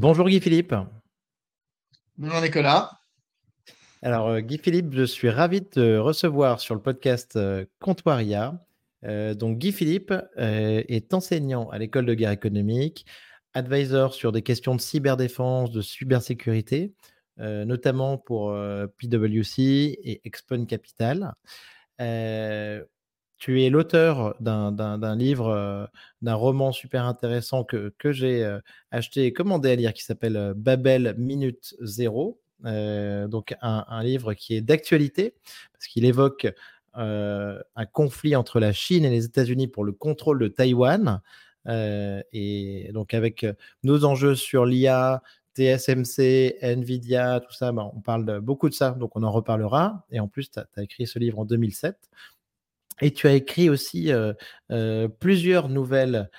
Bonjour Guy Philippe. Bonjour Nicolas. Alors euh, Guy Philippe, je suis ravi de te recevoir sur le podcast euh, Comptoiria. Euh, donc Guy Philippe est enseignant à l'école de guerre économique, advisor sur des questions de cyberdéfense, de cybersécurité, notamment pour PwC et Expon Capital. Tu es l'auteur d'un livre, d'un roman super intéressant que, que j'ai acheté et commandé à lire qui s'appelle Babel Minute Zéro. donc un, livre qui est d'actualité parce qu'il évoque un conflit entre la Chine et les États-Unis pour le contrôle de Taïwan. et donc avec nos enjeux sur l'IA, TSMC, Nvidia, tout ça, ben, on parle beaucoup de ça, donc on en reparlera. Et en plus, tu as, écrit ce livre en 2007. Et tu as écrit aussi plusieurs nouvelles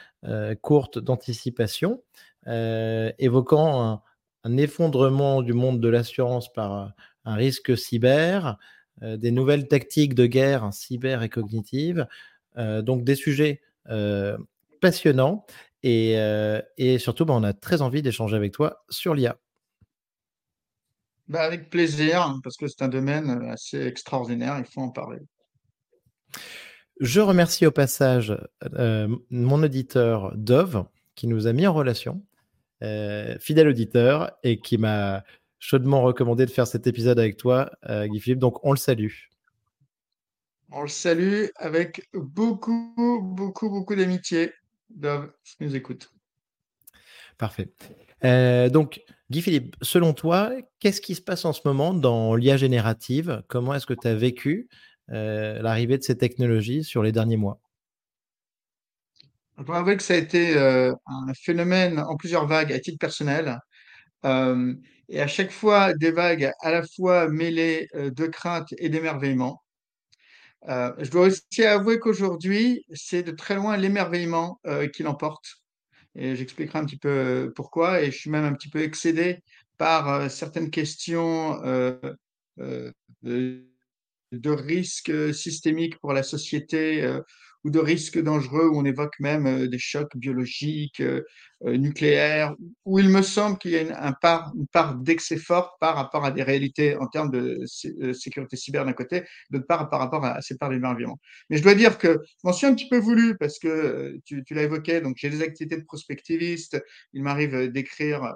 courtes d'anticipation, évoquant un, effondrement du monde de l'assurance par un risque cyber, des nouvelles tactiques de guerre cyber et cognitive, donc des sujets passionnants. Et, surtout, bah, on a très envie d'échanger avec toi sur l'IA. Bah, avec plaisir, parce que c'est un domaine assez extraordinaire, il faut en parler. Je remercie au passage euh, mon auditeur Dove qui nous a mis en relation, euh, fidèle auditeur, et qui m'a chaudement recommandé de faire cet épisode avec toi, euh, Guy Philippe. Donc on le salue. On le salue avec beaucoup, beaucoup, beaucoup d'amitié. Dove, si nous écoute. Parfait. donc, Guy Philippe, selon toi, qu'est-ce qui se passe en ce moment dans l'IA générative? Comment est-ce que tu as vécu? L'arrivée de ces technologies sur les derniers mois Je dois avouer que ça a été euh, un phénomène en plusieurs vagues à titre personnel. Euh, et à chaque fois, des vagues à la fois mêlées de crainte et d'émerveillement. je dois aussi avouer qu'aujourd'hui, c'est de très loin l'émerveillement qui l'emporte. Et j'expliquerai un petit peu pourquoi. Et je suis même un petit peu excédé par certaines questions risques systémiques pour la société ou de risques dangereux où on évoque même des chocs biologiques, nucléaires, où il me semble qu'il y a une, un part, une part d'excès fort par rapport à des réalités en termes de sécurité cyber d'un côté, d'autre part par rapport à, ces parts d'émerveillement. Mais je dois dire que je m'en suis un petit peu voulu parce que tu, tu l'as évoqué, donc j'ai des activités de prospectiviste, il m'arrive d'écrire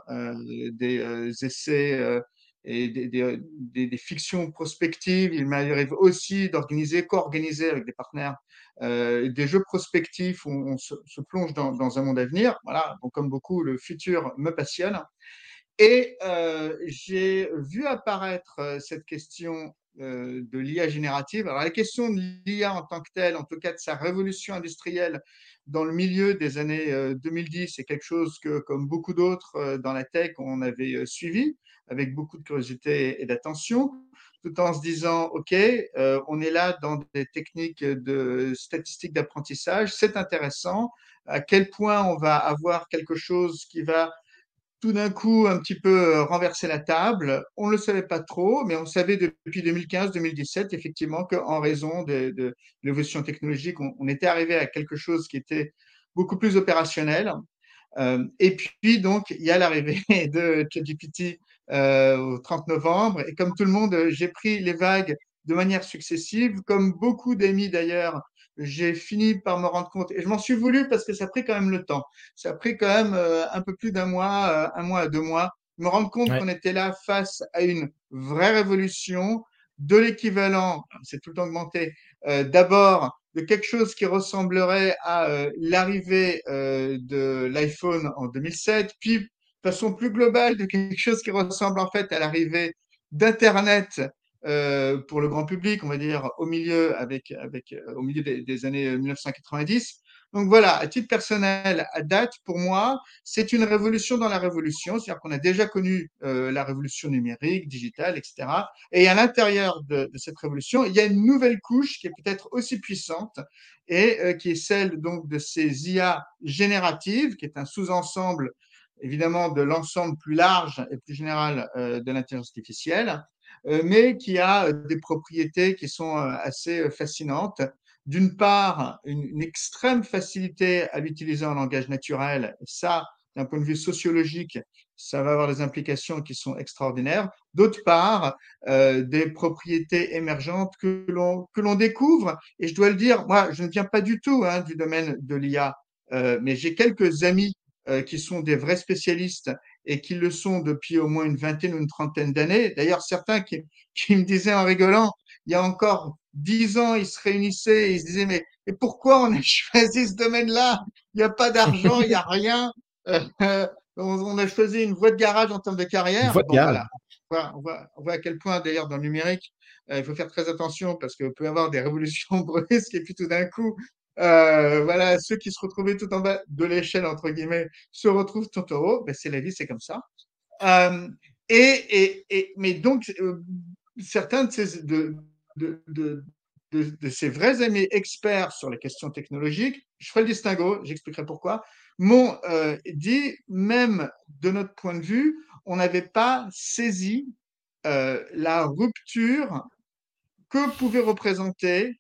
des essais et des, des, fictions prospectives. Il m'arrive aussi d'organiser, co-organiser avec des partenaires euh, des jeux prospectifs où on se, plonge dans, un monde à venir. Voilà, donc comme beaucoup, le futur me passionne. Et euh, j'ai vu apparaître euh, cette question de l'IA générative. Alors la question de l'IA en tant que telle, en tout cas de sa révolution industrielle dans le milieu des années 2010, c'est quelque chose que, comme beaucoup d'autres dans la tech, on avait suivi avec beaucoup de curiosité et d'attention, tout en se disant, OK, euh, on est là dans des techniques de statistiques d'apprentissage, c'est intéressant, à quel point on va avoir quelque chose qui va tout d'un coup un petit peu renverser la table. On ne le savait pas trop, mais on savait depuis 2015-2017 effectivement qu'en raison de, l'évolution technologique, on, on, était arrivé à quelque chose qui était beaucoup plus opérationnel. Euh, et puis donc il y a l'arrivée de ChatGPT euh, au 30 novembre. Et comme tout le monde, j'ai pris les vagues de manière successive. Comme beaucoup d'amis d'ailleurs, j'ai fini par me rendre compte, et je m'en suis voulu parce que ça a pris quand même le temps. Ça a pris quand même euh, un peu plus d'un mois, euh, un mois à deux mois, me rendre compte qu'on était là face à une vraie révolution de l'équivalent, c'est tout le temps augmenté, euh, d'abord de quelque chose qui ressemblerait à euh, l'arrivée euh, de l'iPhone en 2007, puis façon plus globale de quelque chose qui ressemble en fait à l'arrivée d'Internet euh, pour le grand public, on va dire au milieu avec, avec euh, au milieu des, années 1990. Donc voilà, à titre personnel, à date, pour moi, c'est une révolution dans la révolution, c'est-à-dire qu'on a déjà connu euh, la révolution numérique, digitale, etc. Et à l'intérieur de, de, cette révolution, il y a une nouvelle couche qui est peut-être aussi puissante et euh, qui est celle donc de ces IA génératives, qui est un sous-ensemble évidemment de l'ensemble plus large et plus général euh, de l'intelligence artificielle, euh, mais qui a des propriétés qui sont euh, assez fascinantes. D'une part, une, extrême facilité à l'utiliser en langage naturel. Ça, d'un point de vue sociologique, ça va avoir des implications qui sont extraordinaires. D'autre part, euh, des propriétés émergentes que l'on que l'on découvre. Et je dois le dire, moi, je ne viens pas du tout hein, du domaine de l'IA, euh, mais j'ai quelques amis euh, qui sont des vrais spécialistes et qui le sont depuis au moins une vingtaine ou une trentaine d'années. D'ailleurs, certains qui, qui me disaient en rigolant, il y a encore dix ans, ils se réunissaient et ils se disaient, mais, mais pourquoi on a choisi ce domaine-là? Il n'y a pas d'argent, il n'y a rien. Euh, on, a choisi une voie de garage en termes de carrière. Bon, voilà. on, voit, on, voit, à quel point, d'ailleurs, dans le numérique, euh, il faut faire très attention parce qu'il peut avoir des révolutions brusques et puis tout d'un coup, euh, voilà, ceux qui se retrouvaient tout en bas de l'échelle, entre guillemets, se retrouvent tout en haut. Ben, c'est la vie, c'est comme ça. Euh, et, et, et, mais donc, euh, certains de ces, de, de, de, de, ces vrais amis experts sur les questions technologiques, je ferai le distinguo, j'expliquerai pourquoi, m'ont dit, même de notre point de vue, on n'avait pas saisi la rupture que pouvait représenter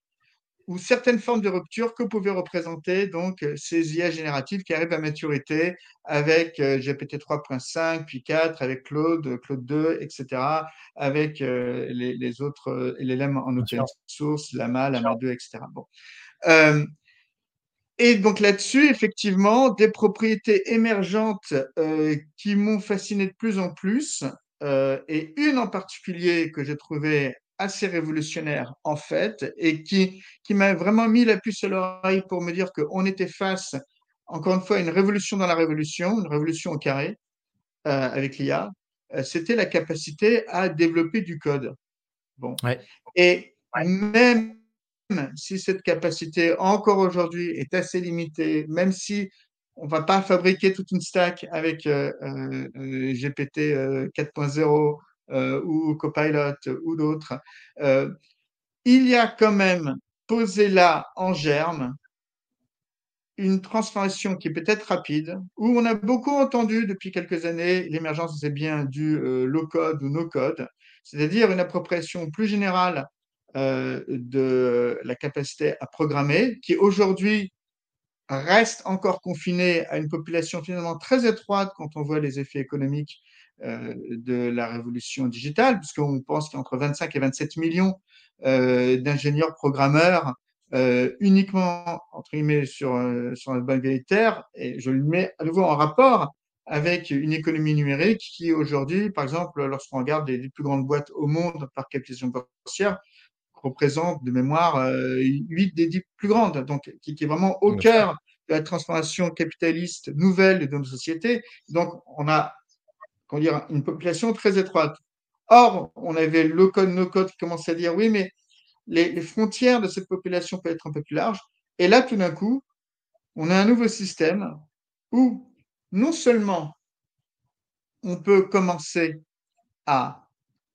ou certaines formes de rupture que pouvaient représenter donc ces IA génératives qui arrivent à maturité avec euh, GPT 3.5, puis 4, avec Claude, Claude 2, etc., avec euh, les, les, autres LLM en open source, Lama, Lama 2, etc. Bon. Euh, et donc là-dessus, effectivement, des propriétés émergentes euh, qui m'ont fasciné de plus en plus, euh, et une en particulier que j'ai trouvée assez révolutionnaire en fait, et qui, qui m'a vraiment mis la puce à l'oreille pour me dire qu'on était face, encore une fois, à une révolution dans la révolution, une révolution au carré euh, avec l'IA, euh, c'était la capacité à développer du code. Bon. Ouais. Et même si cette capacité encore aujourd'hui est assez limitée, même si on va pas fabriquer toute une stack avec euh, GPT 4.0 euh, ou Copilot ou d'autres, euh, il y a quand même posé là en germe une transformation qui est peut-être rapide, où on a beaucoup entendu depuis quelques années l'émergence des biens du euh, low-code ou no-code, c'est-à-dire une appropriation plus générale euh, de la capacité à programmer, qui aujourd'hui reste encore confinée à une population finalement très étroite quand on voit les effets économiques euh, de la révolution digitale, puisqu'on pense qu'il y a entre 25 et 27 millions euh, d'ingénieurs programmeurs euh, uniquement entre guillemets sur, euh, sur la militaire, et je le mets à nouveau en rapport avec une économie numérique qui aujourd'hui, par exemple, lorsqu'on regarde les, les, plus grandes boîtes au monde par capitalisation boursière, représente de mémoire euh, 8 des 10 plus grandes, donc qui, qui est vraiment au cœur de la transformation capitaliste nouvelle de nos sociétés. Donc, on a comment dire, une population très étroite. Or, on avait le code, no code qui commençait à dire oui, mais les, frontières de cette population peuvent être un peu plus larges. Et là, tout d'un coup, on a un nouveau système où non seulement on peut commencer à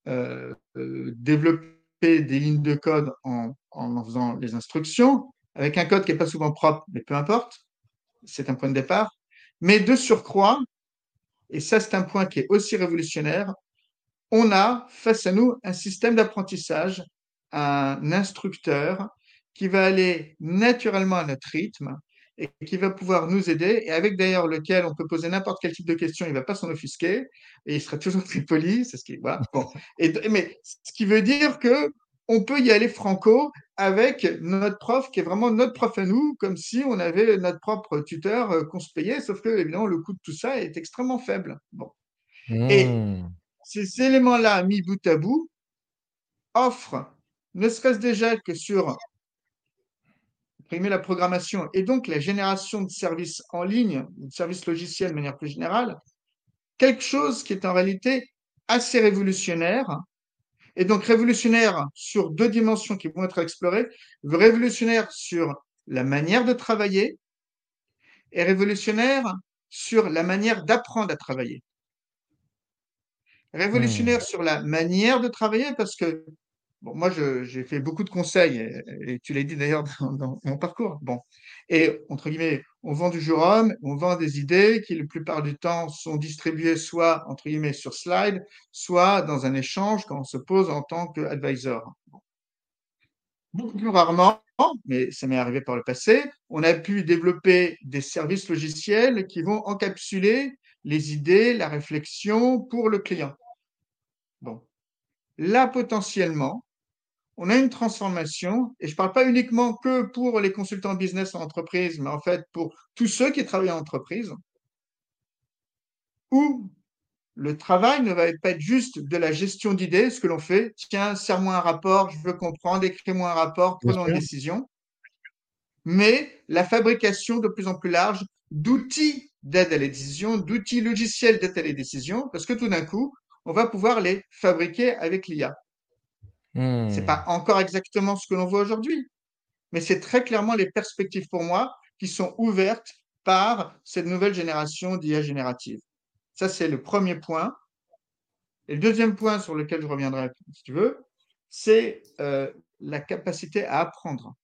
euh, développer des lignes de code en, en faisant les instructions, avec un code qui n'est pas souvent propre, mais peu importe, c'est un point de départ. Mais de surcroît, et ça c'est un point qui est aussi révolutionnaire, on a face à nous un système d'apprentissage, un instructeur qui va aller naturellement à notre rythme et qui va pouvoir nous aider, et avec d'ailleurs lequel on peut poser n'importe quel type de question, il ne va pas s'en offusquer, et il sera toujours très poli, c'est ce qui voilà. Mais ce qui veut dire que on peut y aller franco avec notre prof qui est vraiment notre prof à nous, comme si on avait notre propre tuteur euh, qu'on se payait, sauf que évidemment le coût de tout ça est extrêmement faible. Bon. Mmh. Et ces éléments-là mis bout à bout offrent, ne serait-ce déjà que sur la programmation et donc la génération de services en ligne, de services logiciels de manière plus générale, quelque chose qui est en réalité assez révolutionnaire et donc révolutionnaire sur deux dimensions qui vont être explorées, révolutionnaire sur la manière de travailler et révolutionnaire sur la manière d'apprendre à travailler. Révolutionnaire mmh. sur la manière de travailler parce que Bon, moi, j'ai fait beaucoup de conseils, et, tu l'as dit d'ailleurs dans, mon parcours. Bon, et entre guillemets, on vend du jurôme, on vend des idées qui, la plupart du temps, sont distribuées soit entre guillemets sur slide, soit dans un échange quand on se pose en tant qu'advisor. Beaucoup plus rarement, mais ça m'est arrivé par le passé, on a pu développer des services logiciels qui vont encapsuler les idées, la réflexion pour le client. Bon. Là, potentiellement, on a une transformation, et je ne parle pas uniquement que pour les consultants business en entreprise, mais en fait pour tous ceux qui travaillent en entreprise, où le travail ne va pas être juste de la gestion d'idées, ce que l'on fait. Tiens, serre-moi un rapport, je veux comprendre, écris-moi un rapport, prenons une décision. Mais la fabrication de plus en plus large d'outils d'aide à la décision, d'outils logiciels d'aide à la décision, parce que tout d'un coup, on va pouvoir les fabriquer avec l'IA. Ce n'est pas hmm. encore exactement ce que l'on voit aujourd'hui, mais c'est très clairement les perspectives pour moi qui sont ouvertes par cette nouvelle génération d'IA générative. Ça, c'est le premier point. Et le deuxième point sur lequel je reviendrai, si tu veux, c'est euh, la capacité à apprendre.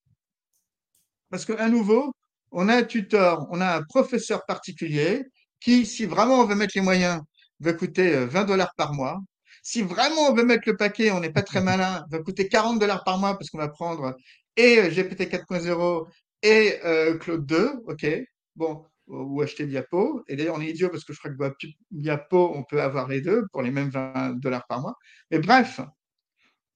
Parce qu'à nouveau, on a un tuteur, on a un professeur particulier qui, si vraiment on veut mettre les moyens, va coûter 20 euh, dollars par mois. Si vraiment on veut mettre le paquet, on n'est pas très malin, va coûter 40 dollars par mois parce qu'on va prendre et euh, GPT 4.0 et Claude 2, ok. Bon, ou acheter Diapo. Et d'ailleurs, on est idiot parce que je crois que Diapo, on peut avoir les deux pour les mêmes 20 dollars par mois. Mais bref,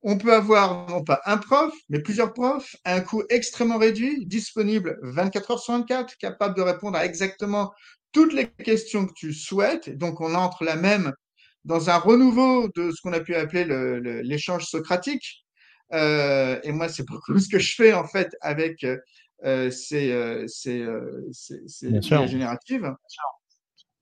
on peut avoir non pas un prof, mais plusieurs profs un coût extrêmement réduit, disponible 24 heures sur 24, capable de répondre à exactement toutes les questions que tu souhaites. Donc, on entre là même dans un renouveau de ce qu'on a pu appeler l'échange socratique. Euh, et moi, c'est beaucoup ce que je fais en fait avec euh, c'est euh, euh, générative.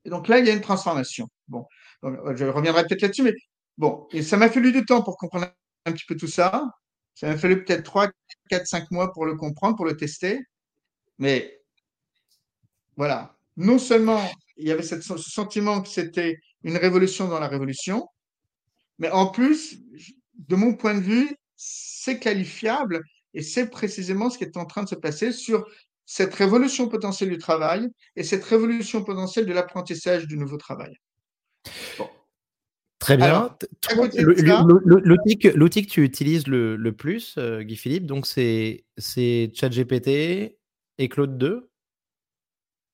Et donc là, il y a une transformation. Bon, je reviendrai peut-être là-dessus, mais bon, et ça m'a fallu du temps pour comprendre un petit peu tout ça. Ça m'a fallu peut-être 3, 4, 5 mois pour le comprendre, pour le tester. Mais voilà, non seulement il y avait ce sentiment que c'était une révolution dans la révolution, mais en plus, de mon point de vue, c'est qualifiable et c'est précisément ce qui est en train de se passer sur cette révolution potentielle du travail et cette révolution potentielle de l'apprentissage du nouveau travail. Très bien. L'outil que, tu utilises le, plus, euh, Guy Philippe, donc c'est ChatGPT et Claude 2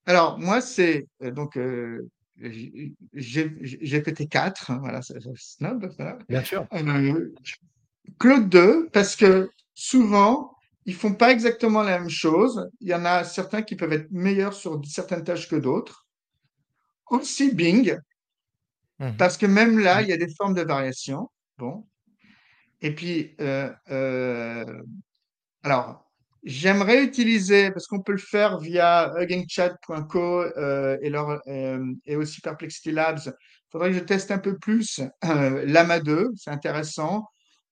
Alors, moi, c'est euh, donc euh, GPT 4, voilà, c'est snob, voilà. Bien sûr. Claude 2, parce que souvent, ils font pas exactement la même chose. Il y en a certains qui peuvent être meilleurs sur certaines tâches que d'autres. Aussi Bing, mhm. parce que même là, il y a des formes de variation. Bon. Et puis, euh, euh, alors, j'aimerais utiliser, parce qu'on peut le faire via huggingchat.co euh, et, leur, et aussi Perplexity Labs. Il faudrait que je teste un peu plus Lama 2, c'est intéressant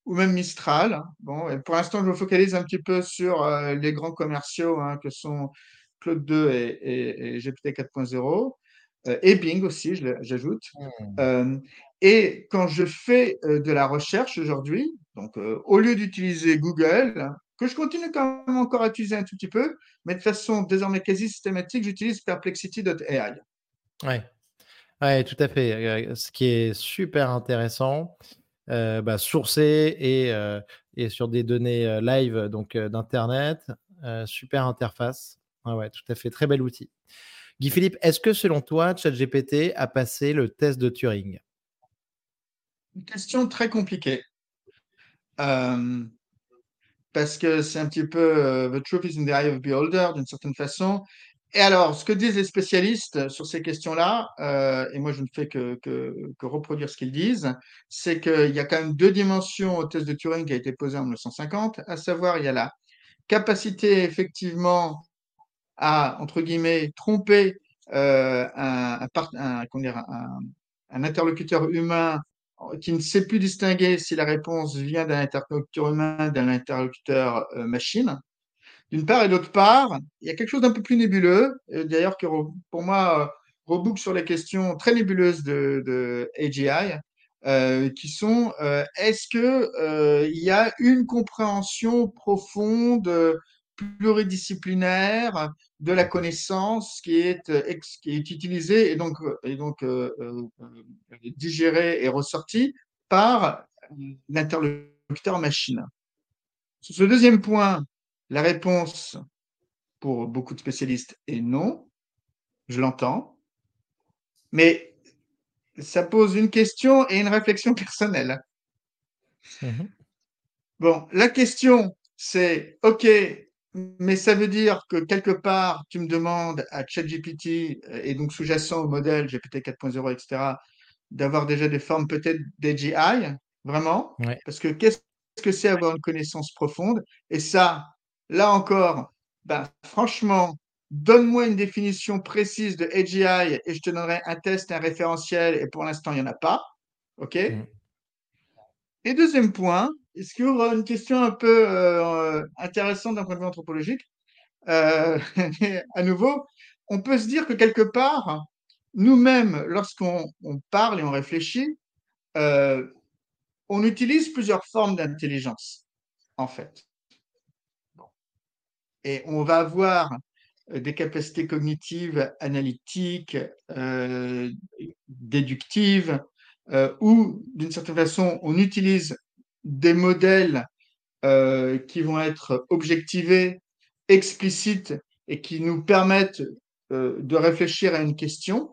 ou même Mistral. Bon, pour l'instant, je me focalise un petit peu sur euh, les grands commerciaux hein, que sont Claude 2 et, GPT 4.0 euh, et Bing aussi, j'ajoute. Hmm. Euh, et quand je fais de la recherche aujourd'hui, donc au lieu d'utiliser Google, que je continue quand même encore à utiliser un tout petit peu, mais de façon désormais quasi systématique, j'utilise perplexity.ai. Oui, ouais, tout à fait. Ce qui est super intéressant, euh, bah, sourcé et, euh, et, sur des données euh, live donc d'internet. super interface. ouais, tout à fait, très bel outil. Guy Philippe, est-ce que selon toi, ChatGPT a passé le test de Turing? Une question très compliquée. Parce que c'est un petit peu The truth is in the eye of the beholder, d'une certaine façon. Et alors, ce que disent les spécialistes sur ces questions-là, euh, et moi je ne fais que, reproduire ce qu'ils disent, c'est qu'il y a quand même deux dimensions au test de Turing qui a été posé en 1950, à savoir il y a la capacité effectivement à, entre guillemets, tromper euh, un, interlocuteur humain qui ne sait plus distinguer si la réponse vient d'un interlocuteur humain, d'un interlocuteur euh, machine. D'une part, et d'autre part, il y a quelque chose d'un peu plus nébuleux, d'ailleurs que pour moi euh, reboucle sur les questions très nébuleuses de, AGI, euh, qui sont euh, est-ce que il y a une compréhension profonde, pluridisciplinaire de la connaissance qui est, qui est utilisée et donc, et donc digérée et ressortie par l'interlocuteur machine Sur ce deuxième point, la réponse pour beaucoup de spécialistes est non. Je l'entends. Mais ça pose une question et une réflexion personnelle. Mmh bon, la question, c'est, OK, mais ça veut dire que quelque part, tu me demandes à ChatGPT euh, et donc sous-jacent au modèle GPT 4.0, etc., d'avoir déjà des formes peut-être d'AGI, vraiment, parce que qu'est-ce que c'est avoir une connaissance profonde? Et ça, là encore, ben, franchement, donne-moi une définition précise de AGI et je te donnerai un test, un référentiel, et pour l'instant, il n'y en a pas. OK? Mmh. Et deuxième point, aura une question un peu euh, intéressante d'un point de vue anthropologique euh, À nouveau, on peut se dire que quelque part, nous-mêmes, lorsqu'on parle et on réfléchit, euh, on utilise plusieurs formes d'intelligence, en fait. Et on va avoir des capacités cognitives, analytiques, déductives, ou d'une certaine façon, on utilise des modèles euh, qui vont être objectivés, explicites et qui nous permettent euh, de réfléchir à une question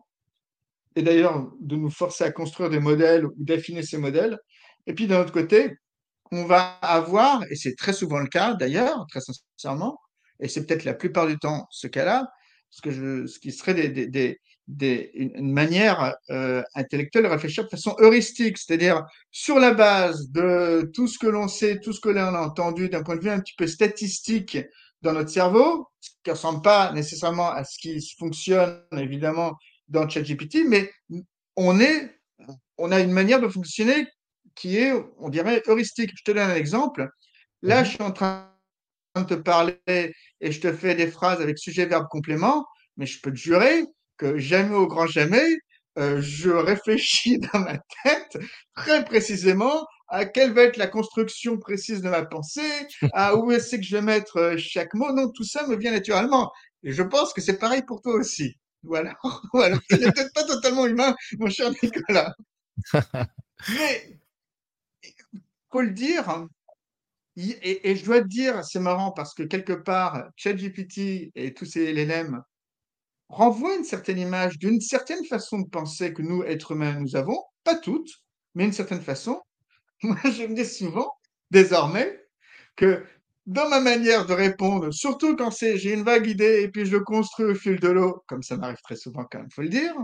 et d'ailleurs de nous forcer à construire des modèles ou d'affiner ces modèles. Et puis d'un autre côté, on va avoir, et c'est très souvent le cas d'ailleurs, très sincèrement, et c'est peut-être la plupart du temps ce cas-là, ce, ce qui serait des, une manière euh, intellectuelle de réfléchir de façon heuristique, c'est-à-dire sur la base de tout ce que l'on sait, tout ce que l'on a entendu d'un point de vue un petit peu statistique dans notre cerveau, ce qui ne ressemble pas nécessairement à ce qui fonctionne évidemment dans ChatGPT, mais on est, on a une manière de fonctionner qui est, on dirait, heuristique. Je te donne un exemple. Là, mhm. je suis en train de te parler et je te fais des phrases avec sujet, verbe, complément, mais je peux te jurer que jamais au grand jamais, euh, je réfléchis dans ma tête très précisément à quelle va être la construction précise de ma pensée, à où est-ce que je vais mettre euh, chaque mot. Non, tout ça me vient naturellement. Et je pense que c'est pareil pour toi aussi. Voilà. voilà. Il n'est peut-être pas totalement humain, mon cher Nicolas. Mais, faut le dire, et, et, je dois te dire, c'est marrant parce que quelque part, ChatGPT et tous ces LLM renvoie une certaine image d'une certaine façon de penser que nous, êtres humains, nous avons, pas toutes, mais une certaine façon. Moi, je me dis souvent, désormais, que dans ma manière de répondre, surtout quand c'est j'ai une vague idée et puis je le construis au fil de l'eau, comme ça m'arrive très souvent quand même, faut le dire,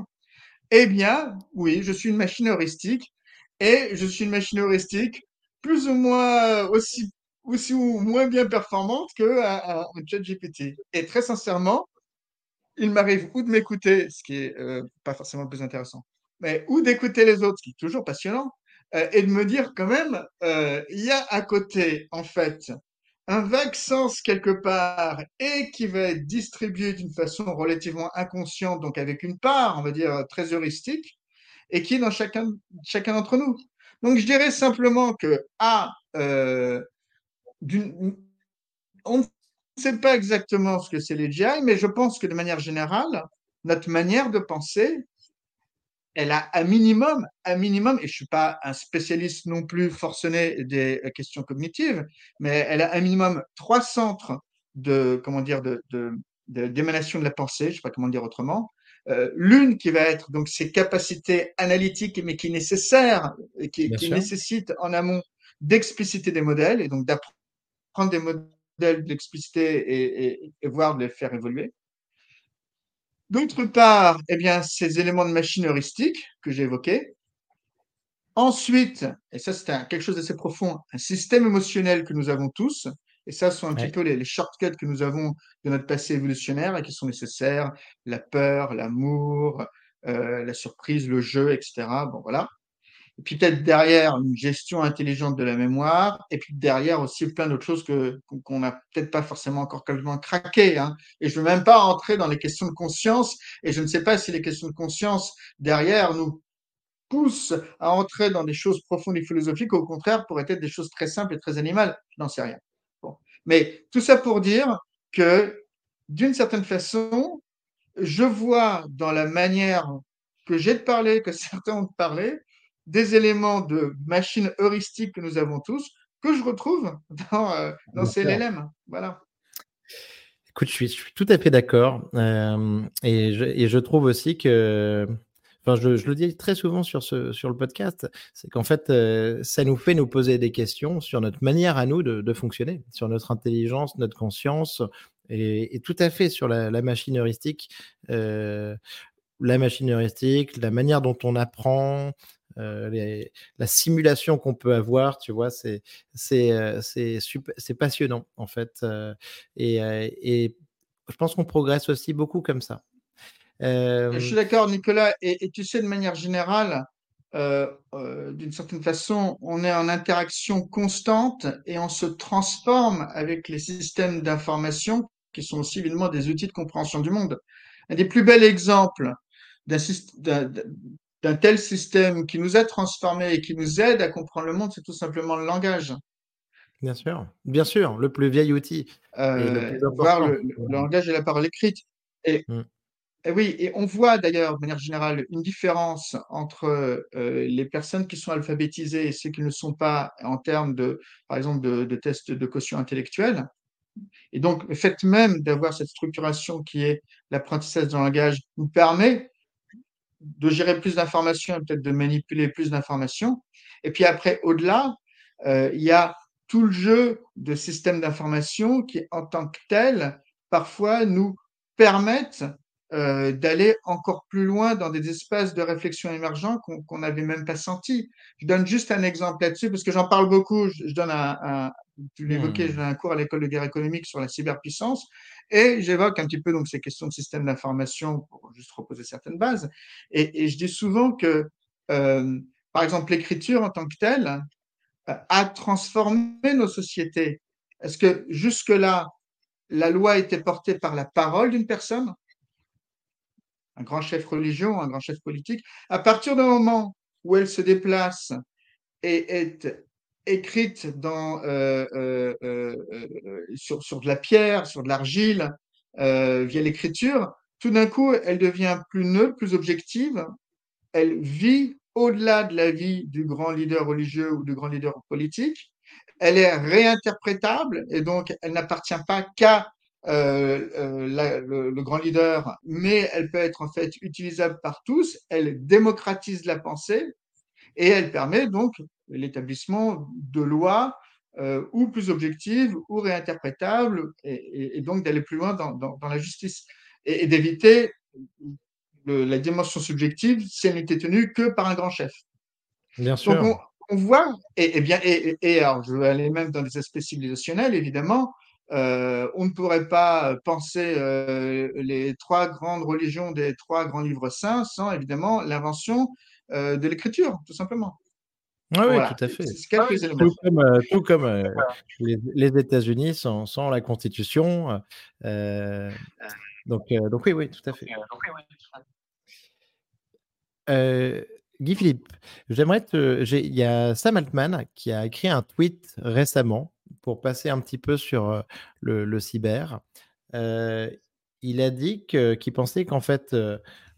eh bien, oui, je suis une machine heuristique et je suis une machine heuristique plus ou moins aussi, aussi ou moins bien performante que un, un chat GPT. Et très sincèrement, il m'arrive ou de m'écouter, ce qui est euh, pas forcément le plus intéressant, mais ou d'écouter les autres, ce qui est toujours passionnant, euh, et de me dire quand même, euh, il y a à côté, en fait, un vague sens quelque part et qui va être distribué d'une façon relativement inconsciente, donc avec une part, on va dire, très heuristique, et qui est dans chacun, chacun d'entre nous. Donc je dirais simplement que, A, on ne sais pas exactement ce que c'est les GI, mais je pense que de manière générale, notre manière de penser, elle a un minimum, un minimum, et je suis pas un spécialiste non plus forcené des questions cognitives, mais elle a un minimum trois centres de, comment dire, de, d'émanation de, la pensée, je sais pas comment dire autrement. Euh, l'une qui va être donc ses capacités analytiques, mais qui nécessaire, qui nécessite en amont d'expliciter des modèles et donc d'apprendre des modèles de l'expliciter et, voir de les faire évoluer. D'autre part, eh bien, ces éléments de machine heuristique que j'ai évoqués. Ensuite, et ça c'est quelque chose d'assez profond, un système émotionnel que nous avons tous, et ça sont un petit peu les, shortcuts que nous avons de notre passé évolutionnaire et qui sont nécessaires, la peur, l'amour, euh, la surprise, le jeu, etc. Bon voilà. Et puis peut-être derrière une gestion intelligente de la mémoire, et puis derrière aussi plein d'autres choses que qu'on n'a peut-être pas forcément encore complètement craqué. Hein. Et je ne veux même pas entrer dans les questions de conscience, et je ne sais pas si les questions de conscience derrière nous poussent à entrer dans des choses profondes et philosophiques, au contraire pourraient être des choses très simples et très animales. Je n'en sais rien. Bon. Mais tout ça pour dire que d'une certaine façon, je vois dans la manière que j'ai de parler, que certains ont de parler, des éléments de machine heuristique que nous avons tous, que je retrouve dans, euh, dans CLLM. Voilà. Écoute, je suis, je suis, tout à fait d'accord. Euh, et, je, et, je, trouve aussi que, enfin, je, je, le dis très souvent sur, ce, sur le podcast, c'est qu'en fait, euh, ça nous fait nous poser des questions sur notre manière à nous de, de fonctionner, sur notre intelligence, notre conscience, et, et tout à fait sur la, la machine heuristique. Euh, la machine heuristique, la manière dont on apprend, euh, les, la simulation qu'on peut avoir, tu vois, c'est c'est euh, c'est passionnant en fait, euh, et, et, je pense qu'on progresse aussi beaucoup comme ça. Je suis d'accord, Nicolas, et, et, tu sais de manière générale, d'une certaine façon, on est en interaction constante et on se transforme avec les systèmes d'information qui sont aussi évidemment des outils de compréhension du monde. Un des plus bels exemples d'un tel système qui nous a transformés et qui nous aide à comprendre le monde, c'est tout simplement le langage. Bien sûr, bien sûr, le plus vieil outil. Euh, le voir le, le, langage et la parole écrite. Et, mm. et, oui, et on voit d'ailleurs de manière générale une différence entre euh, les personnes qui sont alphabétisées et ceux qui ne le sont pas en termes de, par exemple, de, de tests de caution intellectuelle. Et donc, le fait même d'avoir cette structuration qui est l'apprentissage du langage nous permet de gérer plus d'informations et peut-être de manipuler plus d'informations. Et puis après, au-delà, euh, il y a tout le jeu de systèmes d'information qui, en tant que tel, parfois nous permettent euh, d'aller encore plus loin dans des espaces de réflexion émergents qu'on n'avait même pas sentis. Je donne juste un exemple là-dessus parce que j'en parle beaucoup. Je, je donne un, un tu l'évoquais, mmh. j'ai un cours à l'école de guerre économique sur la cyberpuissance et j'évoque un petit peu donc ces questions de système d'information pour juste reposer certaines bases. Et, et je dis souvent que, euh, par exemple, l'écriture en tant que telle euh, a transformé nos sociétés. Est-ce que jusque-là, la loi était portée par la parole d'une personne, un grand chef religieux, un grand chef politique, à partir du moment où elle se déplace et est écrite euh, euh, euh, sur, sur, de la pierre, sur de l'argile, via l'écriture, tout d'un coup, elle devient plus neutre, plus objective. Elle vit au-delà de la vie du grand leader religieux ou du grand leader politique. Elle est réinterprétable et donc elle n'appartient pas qu'à euh, euh, la, le, le, grand leader, mais elle peut être en fait utilisable par tous. Elle démocratise la pensée et elle permet donc l'établissement de lois euh, ou plus objectives ou réinterprétables et, et, et donc d'aller plus loin dans, dans, dans, la justice et, et d'éviter la dimension subjective si elle n'était tenue que par un grand chef. Bien sûr. Donc on, on voit, et, et bien, et, et, alors je vais aller même dans des aspects civilisationnels, évidemment, euh, on ne pourrait pas penser euh, les trois grandes religions des trois grands livres saints sans évidemment l'invention euh, de l'écriture, tout simplement. Oui, voilà. tout à fait. Quelques ah, tout comme, euh, tout comme euh, les, les États-Unis sans, sans, la Constitution. Euh, donc, euh, donc, oui, oui, tout à fait. Guy Philippe, j'aimerais te. Il y a Sam Altman qui a écrit un tweet récemment pour passer un petit peu sur le, cyber. il a dit qu'il qu pensait qu'en fait,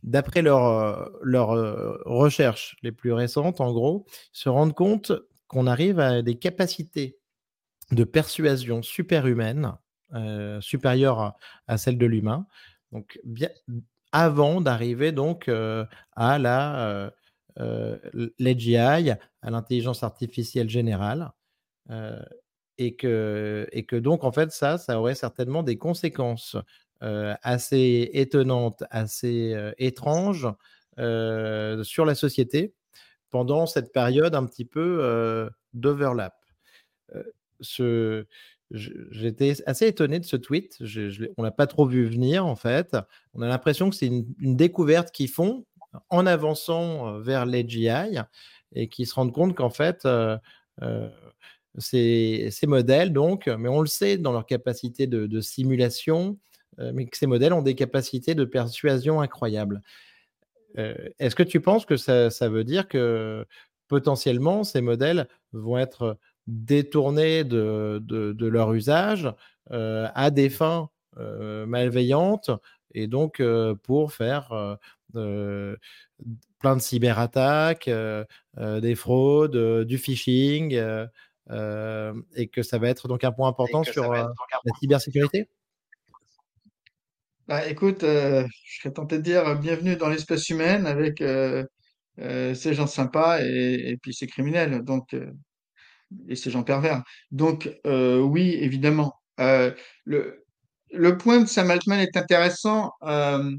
d'après leurs leur, recherches les plus récentes, en gros, se rendent compte qu'on arrive à des capacités de persuasion superhumaines, supérieures à, celles de l'humain. Donc, bien avant d'arriver donc à la l'AGI, à l'intelligence artificielle générale, et que et que donc en fait ça, ça aurait certainement des conséquences assez étonnante, assez étrange euh, sur la société pendant cette période un petit peu d'overlap. J'étais assez étonné de ce tweet. Je, je, on l'a pas trop vu venir en fait. On a l'impression que c'est une, découverte qu'ils font en avançant vers l'AGI et qui se rendent compte qu'en fait, ces, modèles, donc, mais on le sait dans leur capacité de, simulation, euh, mais que ces modèles ont des capacités de persuasion incroyables. Euh, est-ce que tu penses que ça, veut dire que potentiellement ces modèles vont être détournés de, de, leur usage euh, à des fins malveillantes et donc pour faire plein de cyberattaques, des fraudes, du phishing et que ça va être donc un point important sur la cybersécurité bah, écoute, je serais tenté de dire bienvenue dans l'espèce humaine avec ces gens sympas et, et puis ces criminels. Donc, et ces gens pervers. Donc, euh, oui, évidemment. Euh, le, le point de Sam Altman est intéressant. Euh,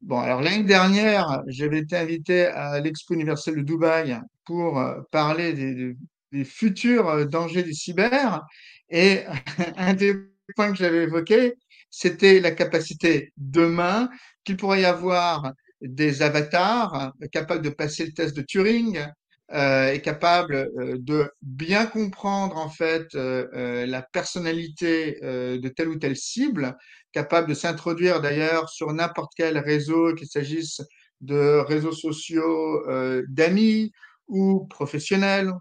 bon, alors l'année dernière, j'avais été invité à l'Expo universelle de Dubaï pour euh, parler des, des, futurs euh, dangers du cyber. Et un des points que j'avais évoqué, c'était la capacité demain qu'il pourrait y avoir des avatars capables de passer le test de Turing, euh, est capable euh, de bien comprendre en fait euh, la personnalité de telle ou telle cible, capable de s'introduire d'ailleurs sur n'importe quel réseau, qu'il s'agisse de réseaux sociaux d'amis ou professionnels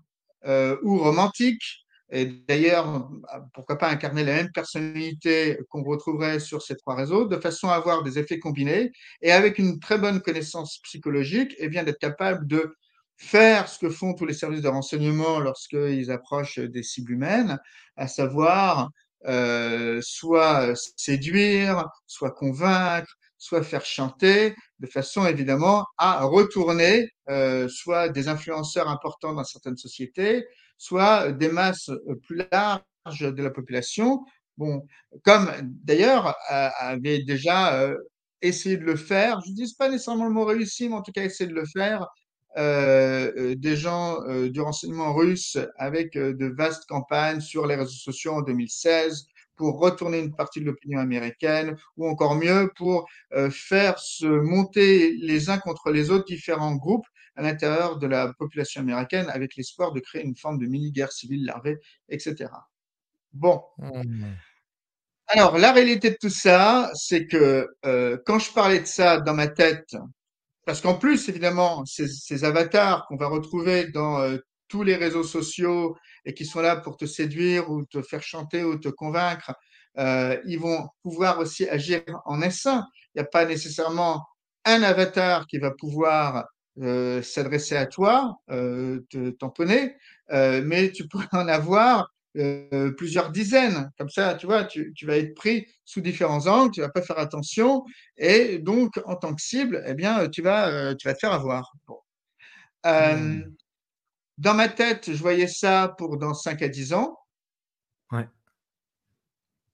ou romantiques. Et d'ailleurs, pourquoi pas incarner la même personnalité qu'on retrouverait sur ces trois réseaux, de façon à avoir des effets combinés et avec une très bonne connaissance psychologique, et bien d'être capable de faire ce que font tous les services de renseignement lorsqu'ils approchent des cibles humaines, à savoir euh, soit séduire, soit convaincre, soit faire chanter, de façon évidemment à retourner euh, soit des influenceurs importants dans certaines sociétés, soit des masses plus larges de la population. Bon, comme d'ailleurs avait déjà euh, essayé de le faire, je ne dis pas nécessairement le mot réussi, mais en tout cas essayé de le faire euh, euh, des gens euh, du renseignement russe avec de vastes campagnes sur les réseaux sociaux en 2016 pour retourner une partie de l'opinion américaine, ou encore mieux, pour faire se monter les uns contre les autres différents groupes à l'intérieur de la population américaine avec l'espoir de créer une forme de mini-guerre civile larvée, etc. Bon. Mmh. Alors, la réalité de tout ça, c'est que quand je parlais de ça dans ma tête, parce qu'en plus, évidemment, ces, avatars qu'on va retrouver dans euh, tous les réseaux sociaux et qui sont là pour te séduire ou te faire chanter ou te convaincre, euh, ils vont pouvoir aussi agir en essaim. Il n'y a pas nécessairement un avatar qui va pouvoir euh, s'adresser à toi, te tamponner, mais tu pourrais en avoir euh, plusieurs dizaines. Comme ça, tu vois, tu, vas être pris sous différents angles, tu vas pas faire attention, et donc en tant que cible, eh bien, tu vas, euh, tu vas te faire avoir. Euh, hmm. Dans ma tête, je voyais ça pour dans 5 à 10 ans. Ouais.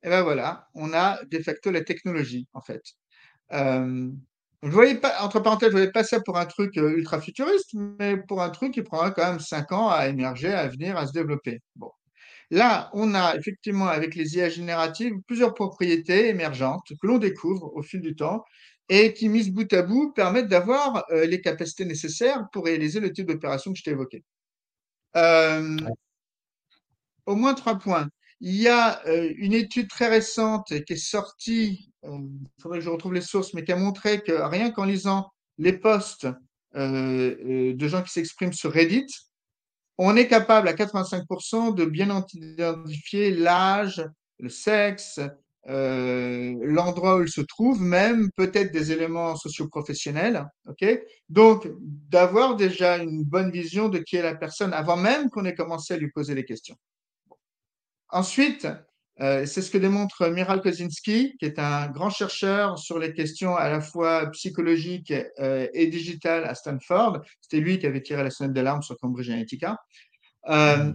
Et ben voilà, on a de facto la technologie, en fait. je voyais pas, entre parenthèses, je voyais pas ça pour un truc ultra futuriste, mais pour un truc qui prendra quand même 5 ans à émerger, à venir, à se développer. Bon. Là, on a effectivement, avec les IA génératives, plusieurs propriétés émergentes que l'on découvre au fil du temps et qui, mises bout à bout, permettent d'avoir euh, les capacités nécessaires pour réaliser le type d'opération que je t'ai évoqué. Euh, au moins trois points. Il y a euh, une étude très récente qui est sortie, il faudrait que je retrouve les sources, mais qui a montré que rien qu'en lisant les posts de gens qui s'expriment sur Reddit, on est capable à 85% de bien identifier l'âge, le sexe, euh, l'endroit où il se trouve, même peut-être des éléments socioprofessionnels. ok? Donc, d'avoir déjà une bonne vision de qui est la personne avant même qu'on ait commencé à lui poser des questions. Ensuite, euh, c'est ce que démontre Miral Kozinski, qui est un grand chercheur sur les questions à la fois psychologiques euh, et digitales à Stanford. C'était lui qui avait tiré la sonnette d'alarme sur Cambridge Analytica. Euh,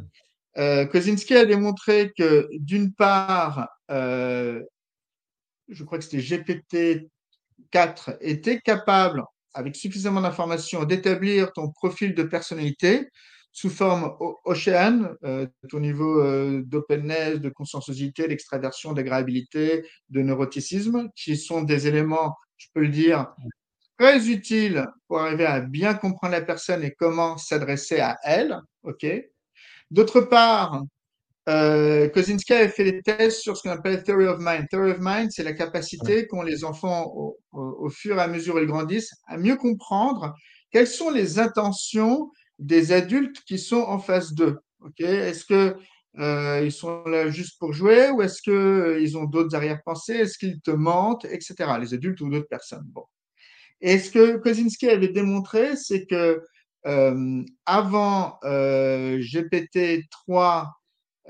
euh, Kozinski a démontré que d'une part, je crois que c'était GPT-4, était capable, avec suffisamment d'informations, d'établir ton profil de personnalité sous forme Ocean, euh, au niveau euh, d'openness, de consensuosité, d'extraversion, d'agréabilité, de neuroticisme, qui sont des éléments, je peux le dire, très utiles pour arriver à bien comprendre la personne et comment s'adresser à elle. ok? D'autre part, euh, Kozinski avait fait des tests sur ce qu'on appelle Theory of Mind. Theory of Mind, c'est la capacité qu'ont les enfants, au, au, fur et à mesure où ils grandissent, à mieux comprendre quelles sont les intentions des adultes qui sont en face d'eux. est-ce que euh, ils sont là juste pour jouer ou est-ce qu'ils euh, ont d'autres arrière-pensées? Est-ce qu'ils te mentent, etc. Les adultes ou d'autres personnes. Bon. Et ce que Kozinski avait démontré, c'est que euh, avant GPT-3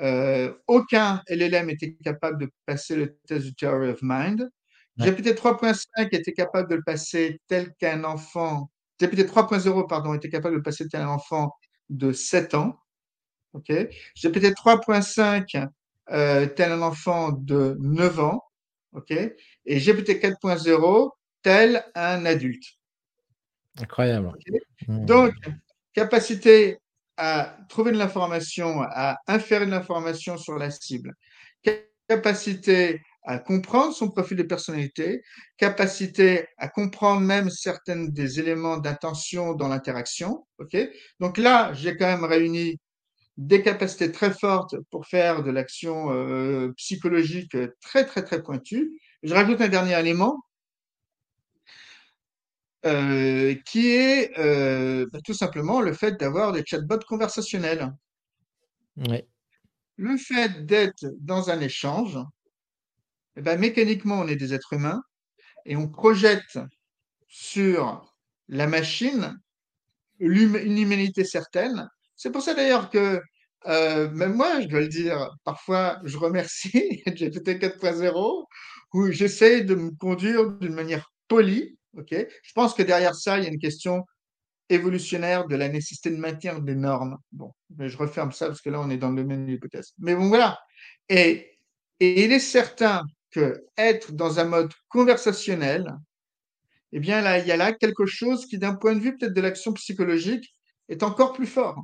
euh, aucun LLM était capable de passer le test du Theory of Mind. GPT 3.5 était capable de le passer tel qu'un enfant, GPT 3.0, pardon, était capable de le passer tel qu'un enfant de 7 ans. OK? GPT 3.5 euh, tel un enfant de 9 ans. OK? Et GPT 4.0 tel un adulte. Incroyable. Mmh. Donc, capacité à trouver de l'information, à inférer de l'information sur la cible, capacité à comprendre son profil de personnalité, capacité à comprendre même certains des éléments d'intention dans l'interaction. Donc là, j'ai quand même réuni des capacités très fortes pour faire de l'action euh, psychologique très, très, très pointue. Je rajoute un dernier élément, euh, qui est euh, bah, tout simplement le fait d'avoir des chatbots conversationnels. Le fait d'être dans un échange, eh ben, mécaniquement, on est des êtres humains et on projette sur la machine une humanité certaine. C'est pour ça d'ailleurs que euh, même moi, je dois le dire, parfois je remercie GPT 4.0 où j'essaie de me conduire d'une manière polie. Ok je pense que derrière ça, il y a une question évolutionnaire de la nécessité de maintenir des normes. Bon, mais je referme ça parce que là, on est dans le domaine de l'hypothèse. Mais bon, voilà. Et, et il est certain que être dans un mode conversationnel, eh bien là, il y a là quelque chose qui, d'un point de vue peut-être de l'action psychologique, est encore plus fort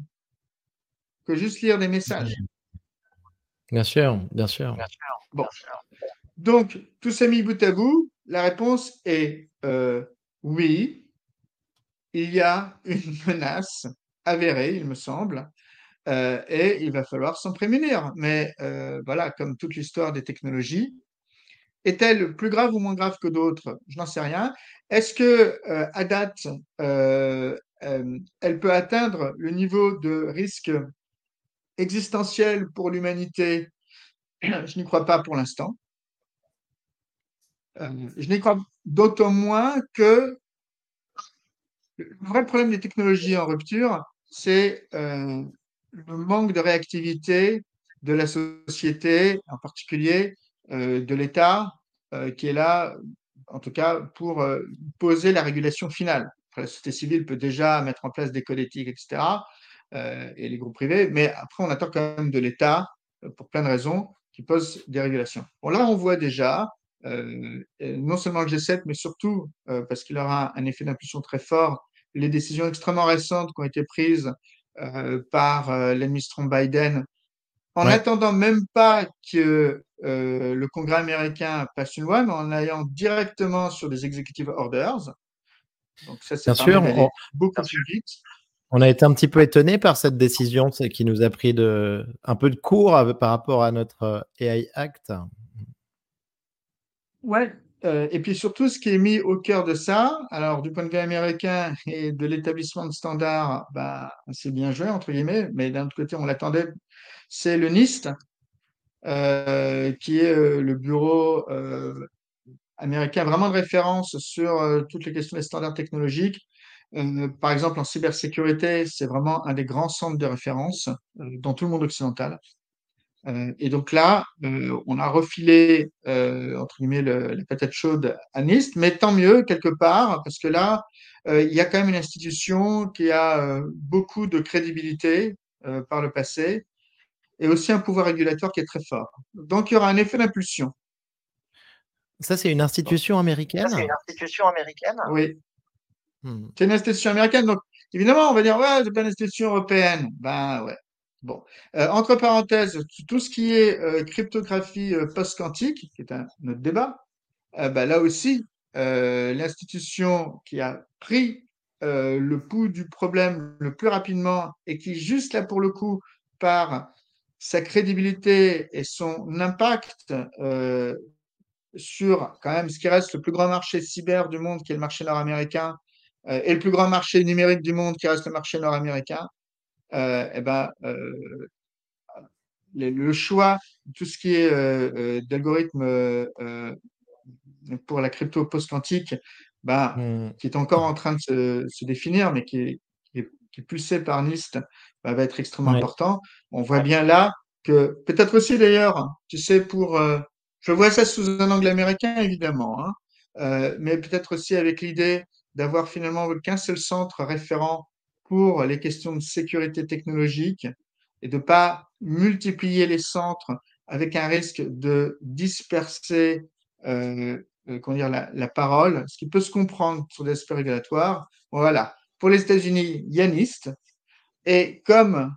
que juste lire des messages. Bien sûr, bien sûr. Bon. Donc, tout ça mis bout à bout, la réponse est euh, oui, il y a une menace avérée, il me semble, euh, et il va falloir s'en prémunir. Mais euh, voilà, comme toute l'histoire des technologies, est-elle plus grave ou moins grave que d'autres? Je n'en sais rien. Est-ce que à date, elle peut atteindre le niveau de risque existentiel pour l'humanité? Je n'y crois pas pour l'instant. Je n'y crois d'autant moins que le vrai problème des technologies en rupture, c'est le manque de réactivité de la société, en particulier de l'État, euh, qui est là, en tout cas, pour euh, poser la régulation finale. la société civile peut déjà mettre en place des codes éthiques, etc., euh, et les groupes privés, mais après, on attend quand même de l'État, pour plein de raisons, qui pose des régulations. Bon, là, on voit déjà, non seulement le G7, mais surtout, parce qu'il aura un effet d'impulsion très fort, les décisions extrêmement récentes qui ont été prises par l'administration Biden en n'attendant même pas que euh, le Congrès américain passe une loi, mais en allant directement sur des executive orders. Donc ça, c'est on, beaucoup plus vite. On a été un petit peu étonné par cette décision qui nous a pris de, un peu de cours par rapport à notre euh, AI Act. Euh, et puis surtout, ce qui est mis au cœur de ça, alors du point de vue américain et de l'établissement de standards, bah, c'est bien joué, entre guillemets, mais d'un autre côté, on l'attendait, c'est le NIST, euh, qui est euh, le bureau américain vraiment de référence sur toutes les questions des standards technologiques. par exemple, en cybersécurité, c'est vraiment un des grands centres de référence dans tout le monde occidental. Euh, et donc là, euh, on a refilé, euh, entre guillemets, le, la patate chaude à NIST, mais tant mieux, quelque part, parce que là, il y a quand même une institution qui a beaucoup de crédibilité par le passé et aussi un pouvoir régulatoire qui est très fort. Donc, il y aura un effet d'impulsion. Ça, c'est une institution américaine C'est une institution américaine Oui. Hmm. C'est une institution américaine. Donc, évidemment, on va dire, ouais, c'est pas une institution européenne. Ben, ouais. Bon, euh, entre parenthèses, tout ce qui est euh, cryptographie euh, post-quantique, qui est un autre débat, bah, là aussi, l'institution qui a pris le pouls du problème le plus rapidement et qui, juste là pour le coup, par sa crédibilité et son impact sur quand même ce qui reste le plus grand marché cyber du monde, qui est le marché nord-américain, et le plus grand marché numérique du monde, qui reste le marché nord-américain, eh ben, euh, le choix, tout ce qui est euh, d'algorithme pour la crypto post-quantique, bah, mmh. qui est encore en train de se, définir, mais qui est, qui est, poussé par NIST, bah, va être extrêmement important. On voit bien là que peut-être aussi d'ailleurs, tu sais, pour, euh, je vois ça sous un angle américain évidemment, hein, euh, mais peut-être aussi avec l'idée d'avoir finalement qu'un seul centre référent pour les questions de sécurité technologique et de pas multiplier les centres avec un risque de disperser euh, euh, la, parole, ce qui peut se comprendre sur des aspects régulatoires. Voilà. Pour les États-Unis, il y a NIST. Et comme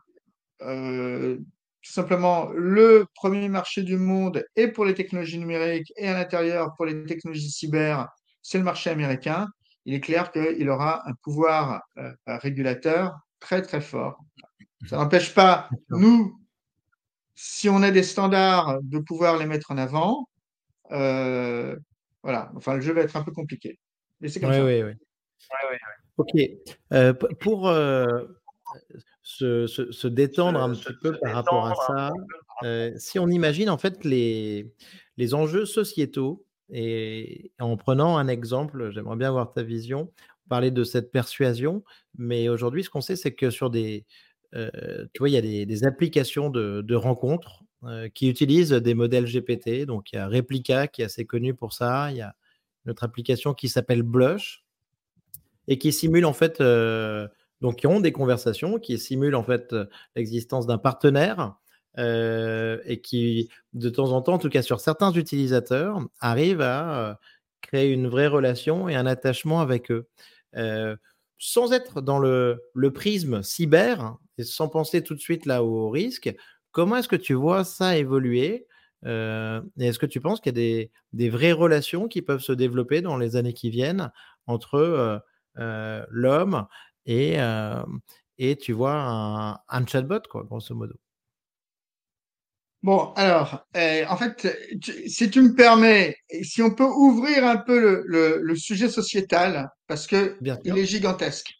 euh, tout simplement le premier marché du monde et pour les technologies numériques et à l'intérieur pour les technologies cyber, c'est le marché américain. Il est clair qu'il aura un pouvoir euh, régulateur très très fort. Ça n'empêche pas, nous, si on a des standards, de pouvoir les mettre en avant. Euh, voilà, enfin, le jeu va être un peu compliqué. Mais c'est comme ça. Oui, oui. Ok. Euh, pour euh, se, se, détendre un petit peu par rapport à ça, euh, si on imagine en fait les, les enjeux sociétaux, et en prenant un exemple, j'aimerais bien avoir ta vision, parler de cette persuasion, mais aujourd'hui, ce qu'on sait, c'est que sur des, tu vois, il y a des, applications de, rencontres qui utilisent des modèles GPT. Donc, il y a Replica qui est assez connu pour ça. Il y a notre application qui s'appelle Blush et qui simule en fait, donc qui ont des conversations, qui simulent en fait l'existence d'un partenaire et qui, de temps en temps, en tout cas sur certains utilisateurs, arrivent à créer une vraie relation et un attachement avec eux. sans être dans le, prisme cyber et sans penser tout de suite là au risque, comment est-ce que tu vois ça évoluer et est-ce que tu penses qu'il y a des, des, vraies relations qui peuvent se développer dans les années qui viennent entre l'homme et, et tu vois un, un, chatbot, quoi, grosso modo? Bon, alors, eh, en fait, si tu me permets, si on peut ouvrir un peu le, le, le sujet sociétal, parce que il est gigantesque.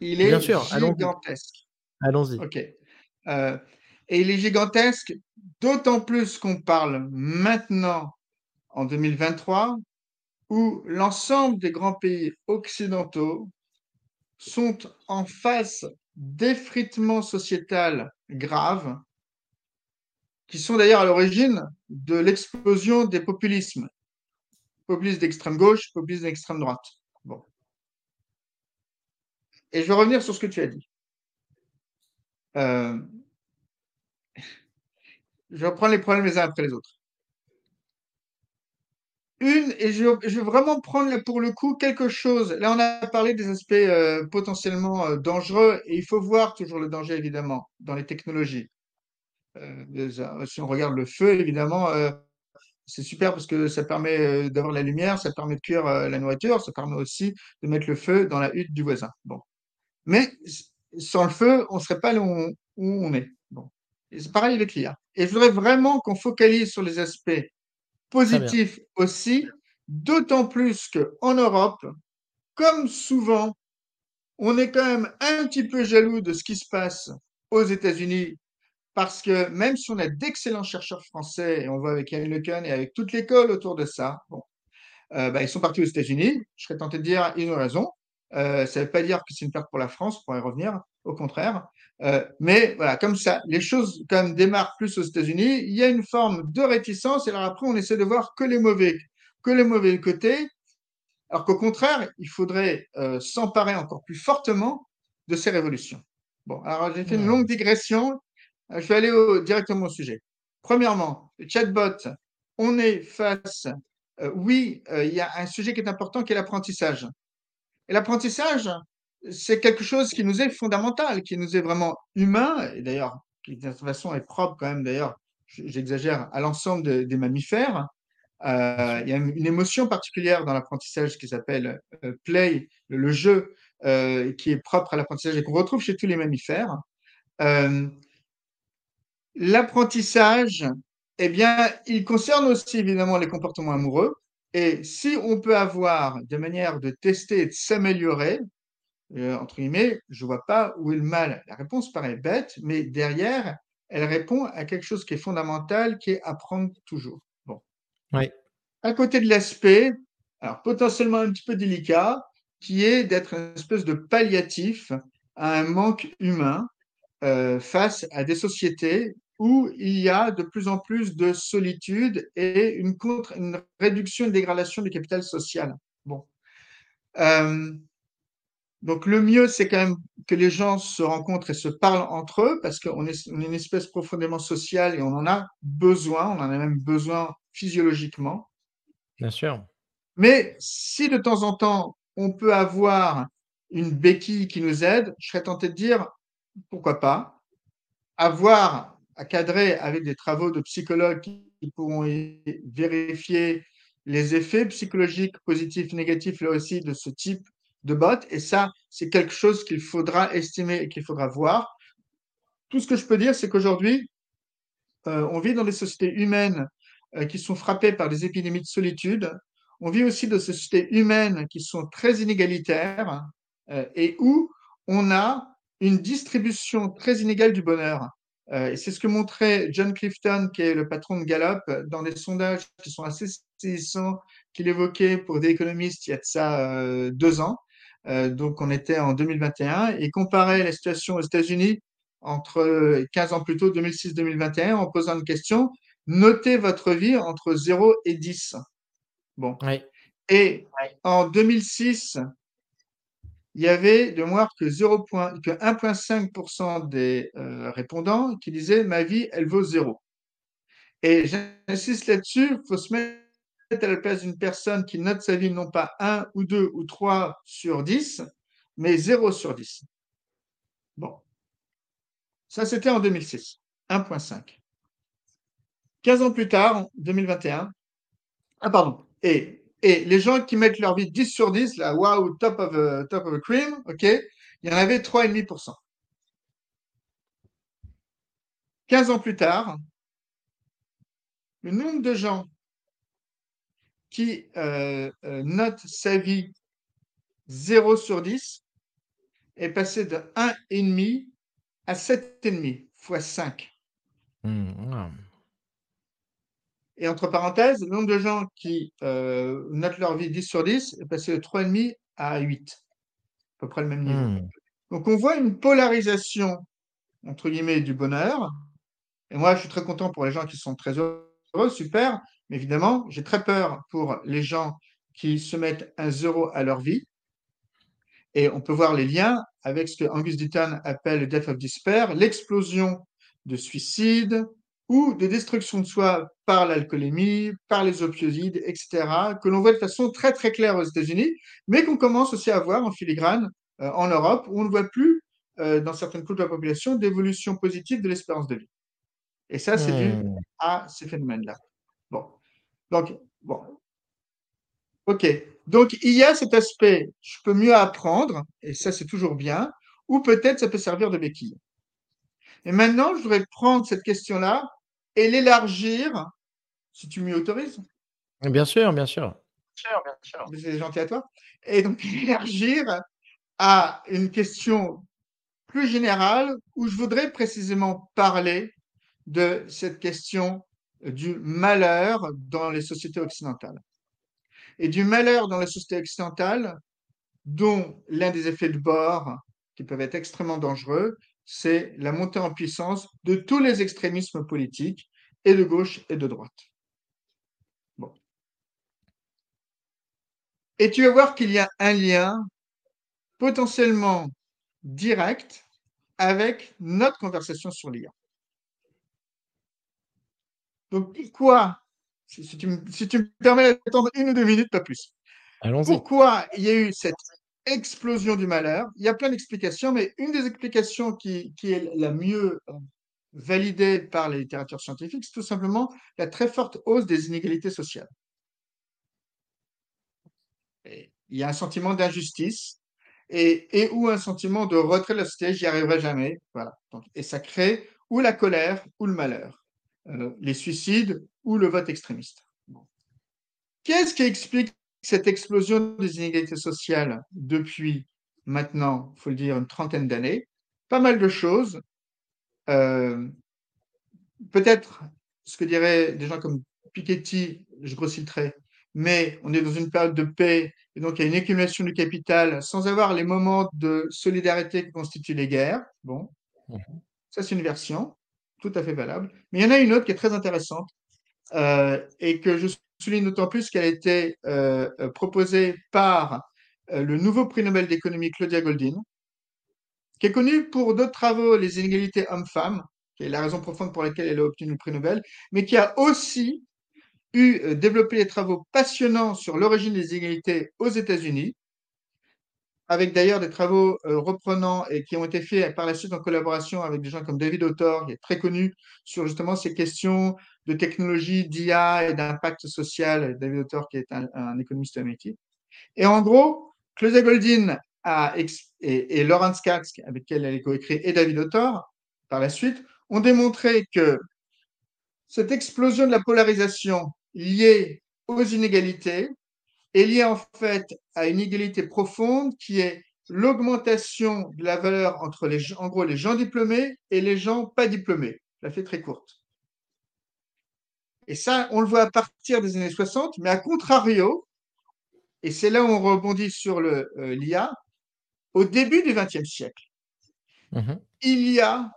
Il est Bien sûr, gigantesque. Allons-y. ok. Euh, et il est gigantesque, d'autant plus qu'on parle maintenant, en 2023, où l'ensemble des grands pays occidentaux sont en face d'effritements sociétal graves, qui sont d'ailleurs à l'origine de l'explosion des populismes, populisme d'extrême gauche, populisme d'extrême droite. Bon. Et je vais revenir sur ce que tu as dit. Euh, je reprends les problèmes les uns après les autres. Une, et je, vais vraiment prendre pour le coup quelque chose. Là, on a parlé des aspects euh, potentiellement euh, dangereux, et il faut voir toujours le danger, évidemment, dans les technologies. Euh, si on regarde le feu, évidemment, c'est super parce que ça permet d'avoir la lumière, ça permet de cuire la nourriture, ça permet aussi de mettre le feu dans la hutte du voisin. Bon. Mais sans le feu, on ne serait pas là où on, est. Bon. c'est pareil avec l'IA. Et je voudrais vraiment qu'on focalise sur les aspects positifs aussi, d'autant plus qu'en Europe, comme souvent, on est quand même un petit peu jaloux de ce qui se passe aux États-Unis, parce que même si on a d'excellents chercheurs français, et on voit avec Yann Lecan et avec toute l'école autour de ça, bon, euh, bah, ils sont partis aux États-Unis. Je serais tenté de dire, ils ont raison. Euh, ça ne veut pas dire que c'est une perte pour la France, on pourrait y revenir, au contraire. Euh, mais voilà, comme ça, les choses quand même démarrent plus aux États-Unis. Il y a une forme de réticence, et alors après, on essaie de voir que les mauvais, que les mauvais côtés, alors qu'au contraire, il faudrait s'emparer encore plus fortement de ces révolutions. Bon, alors j'ai fait une longue digression. Euh, je vais aller directement au sujet. Premièrement, le chatbot, on est face, euh, oui, il y a un sujet qui est important qui est l'apprentissage. Et l'apprentissage, c'est quelque chose qui nous est fondamental, qui nous est vraiment humain, et d'ailleurs, qui de toute façon est propre quand même, d'ailleurs, j'exagère, à l'ensemble des mammifères. Euh, il y a une émotion particulière dans l'apprentissage qui s'appelle euh, play, le, jeu, euh, qui est propre à l'apprentissage et qu'on retrouve chez tous les mammifères. L'apprentissage, eh bien, il concerne aussi évidemment les comportements amoureux. Et si on peut avoir des manières de tester et de s'améliorer, euh, entre guillemets, je vois pas où est le mal. La réponse paraît bête, mais derrière, elle répond à quelque chose qui est fondamental, qui est apprendre toujours. Bon. Oui. À côté de l'aspect, alors potentiellement un petit peu délicat, qui est d'être une espèce de palliatif à un manque humain euh, face à des sociétés où il y a de plus en plus de solitude et une, contre, une réduction, une dégradation du capital social. Bon. Euh, donc le mieux, c'est quand même que les gens se rencontrent et se parlent entre eux, parce qu'on est, on est une espèce profondément sociale et on en a besoin, on en a même besoin physiologiquement. Bien sûr. Mais si de temps en temps, on peut avoir une béquille qui nous aide, je serais tenté de dire, pourquoi pas, avoir à cadrer avec des travaux de psychologues qui pourront vérifier les effets psychologiques positifs, négatifs, là aussi, de ce type de bot. Et ça, c'est quelque chose qu'il faudra estimer et qu'il faudra voir. Tout ce que je peux dire, c'est qu'aujourd'hui, euh, on vit dans des sociétés humaines euh, qui sont frappées par des épidémies de solitude. On vit aussi dans des sociétés humaines qui sont très inégalitaires euh, et où on a une distribution très inégale du bonheur. Et c'est ce que montrait John Clifton, qui est le patron de Gallup, dans des sondages qui sont assez saisissants qu'il évoquait pour des économistes il y a de ça deux ans. Euh, donc, on était en 2021 et comparait la situation aux États-Unis entre 15 ans plus tôt, 2006-2021, en posant une question. Notez votre vie entre 0 et 10. Bon. Et en 2006, il y avait de moins que, 0. que 1,5% des euh, répondants qui disaient ma vie, elle vaut 0. Et j'insiste là-dessus, il faut se mettre à la place d'une personne qui note sa vie non pas 1 ou 2 ou 3 sur 10, mais 0 sur 10. Bon. Ça, c'était en 2006. 1.5. 15 ans plus tard, en 2021, ah pardon, et, et les gens qui mettent leur vie 10 sur 10, là, wow, top of a, top of a cream, ok, il y en avait 3,5%. 15 ans plus tard, le nombre de gens qui euh, euh, note sa vie 0 sur 10 est passé de 1,5 à 7,5 fois 5. Mmh, Et entre parenthèses, le nombre de gens qui euh, notent leur vie 10 sur 10 est passé de 3,5 à 8. À peu près le même niveau. Mmh. Donc on voit une polarisation, entre guillemets, du bonheur. Et moi, je suis très content pour les gens qui sont très heureux, super évidemment, j'ai très peur pour les gens qui se mettent un zéro à leur vie. Et on peut voir les liens avec ce que Angus Deaton appelle le death of despair, l'explosion de suicide ou de destruction de soi par l'alcoolémie, par les opioïdes, etc., que l'on voit de façon très très claire aux États-Unis, mais qu'on commence aussi à voir en filigrane euh, en Europe, où on ne voit plus euh, dans certaines couches de la population d'évolution positive de l'espérance de vie. Et ça, c'est dû hmm. à ces phénomènes-là. Bon. Donc, bon. OK. Donc, il y a cet aspect, je peux mieux apprendre, et ça, c'est toujours bien, ou peut-être ça peut servir de béquille. Et maintenant, je voudrais prendre cette question-là et l'élargir, si tu m'y autorises. Bien sûr, bien sûr. Bien sûr, bien sûr. C'est gentil à toi. Et donc, l'élargir à une question plus générale où je voudrais précisément parler de cette question du malheur dans les sociétés occidentales. Et du malheur dans les sociétés occidentales, dont l'un des effets de bord qui peuvent être extrêmement dangereux, c'est la montée en puissance de tous les extrémismes politiques, et de gauche et de droite. Bon. Et tu vas voir qu'il y a un lien potentiellement direct avec notre conversation sur l'IA. Donc pourquoi, si, tu, me, permets d'attendre une ou deux minutes, pas plus, pourquoi il y a eu cette explosion du malheur Il y a plein d'explications, mais une des explications qui, est la mieux euh, validée par la littérature scientifique, c'est tout simplement la très forte hausse des inégalités sociales. il y a un sentiment d'injustice et, ou un sentiment de retrait de la société, j'y arriverai jamais. Et ça crée ou la colère ou le malheur. Euh, les suicides ou le vote extrémiste. Qu'est-ce qui explique cette explosion des inégalités sociales depuis maintenant, il faut le dire, une trentaine d'années Pas mal de choses. Euh, peut-être ce que diraient des gens comme Piketty, je grossis le trait, mais on est dans une période de paix et donc il y a une accumulation du capital sans avoir les moments de solidarité qui constituent les guerres. Bon, mmh ça c'est une version. tout à fait valable. Mais il y en a une autre qui est très intéressante euh, et que je souligne d'autant plus qu'elle a été euh, euh, proposée par le nouveau prix Nobel d'économie Claudia Goldin, qui est connue pour d'autres travaux, les inégalités hommes-femmes, qui est la raison profonde pour laquelle elle a obtenu le prix Nobel, mais qui a aussi eu développé des travaux passionnants sur l'origine des inégalités aux États-Unis, avec d'ailleurs des travaux euh, reprenants et qui ont été faits par la suite en collaboration avec des gens comme David Autor, qui est très connu sur justement ces questions de technologie, d'IA et d'impact social. David Autor, qui est un, économiste américain. Et en gros, Claudia Goldin a, et, et Lawrence Katz, avec qui elle a coécrit, et David Autor, par la suite, ont démontré que cette explosion de la polarisation liée aux inégalités est liée en fait à une égalité profonde qui est l'augmentation de la valeur entre les, en gros, les gens diplômés et les gens pas diplômés. Je la fais très courte. Et ça, on le voit à partir des années 60, mais à contrario, et c'est là où on rebondit sur euh, l'IA, au début du XXe siècle, mmh il y a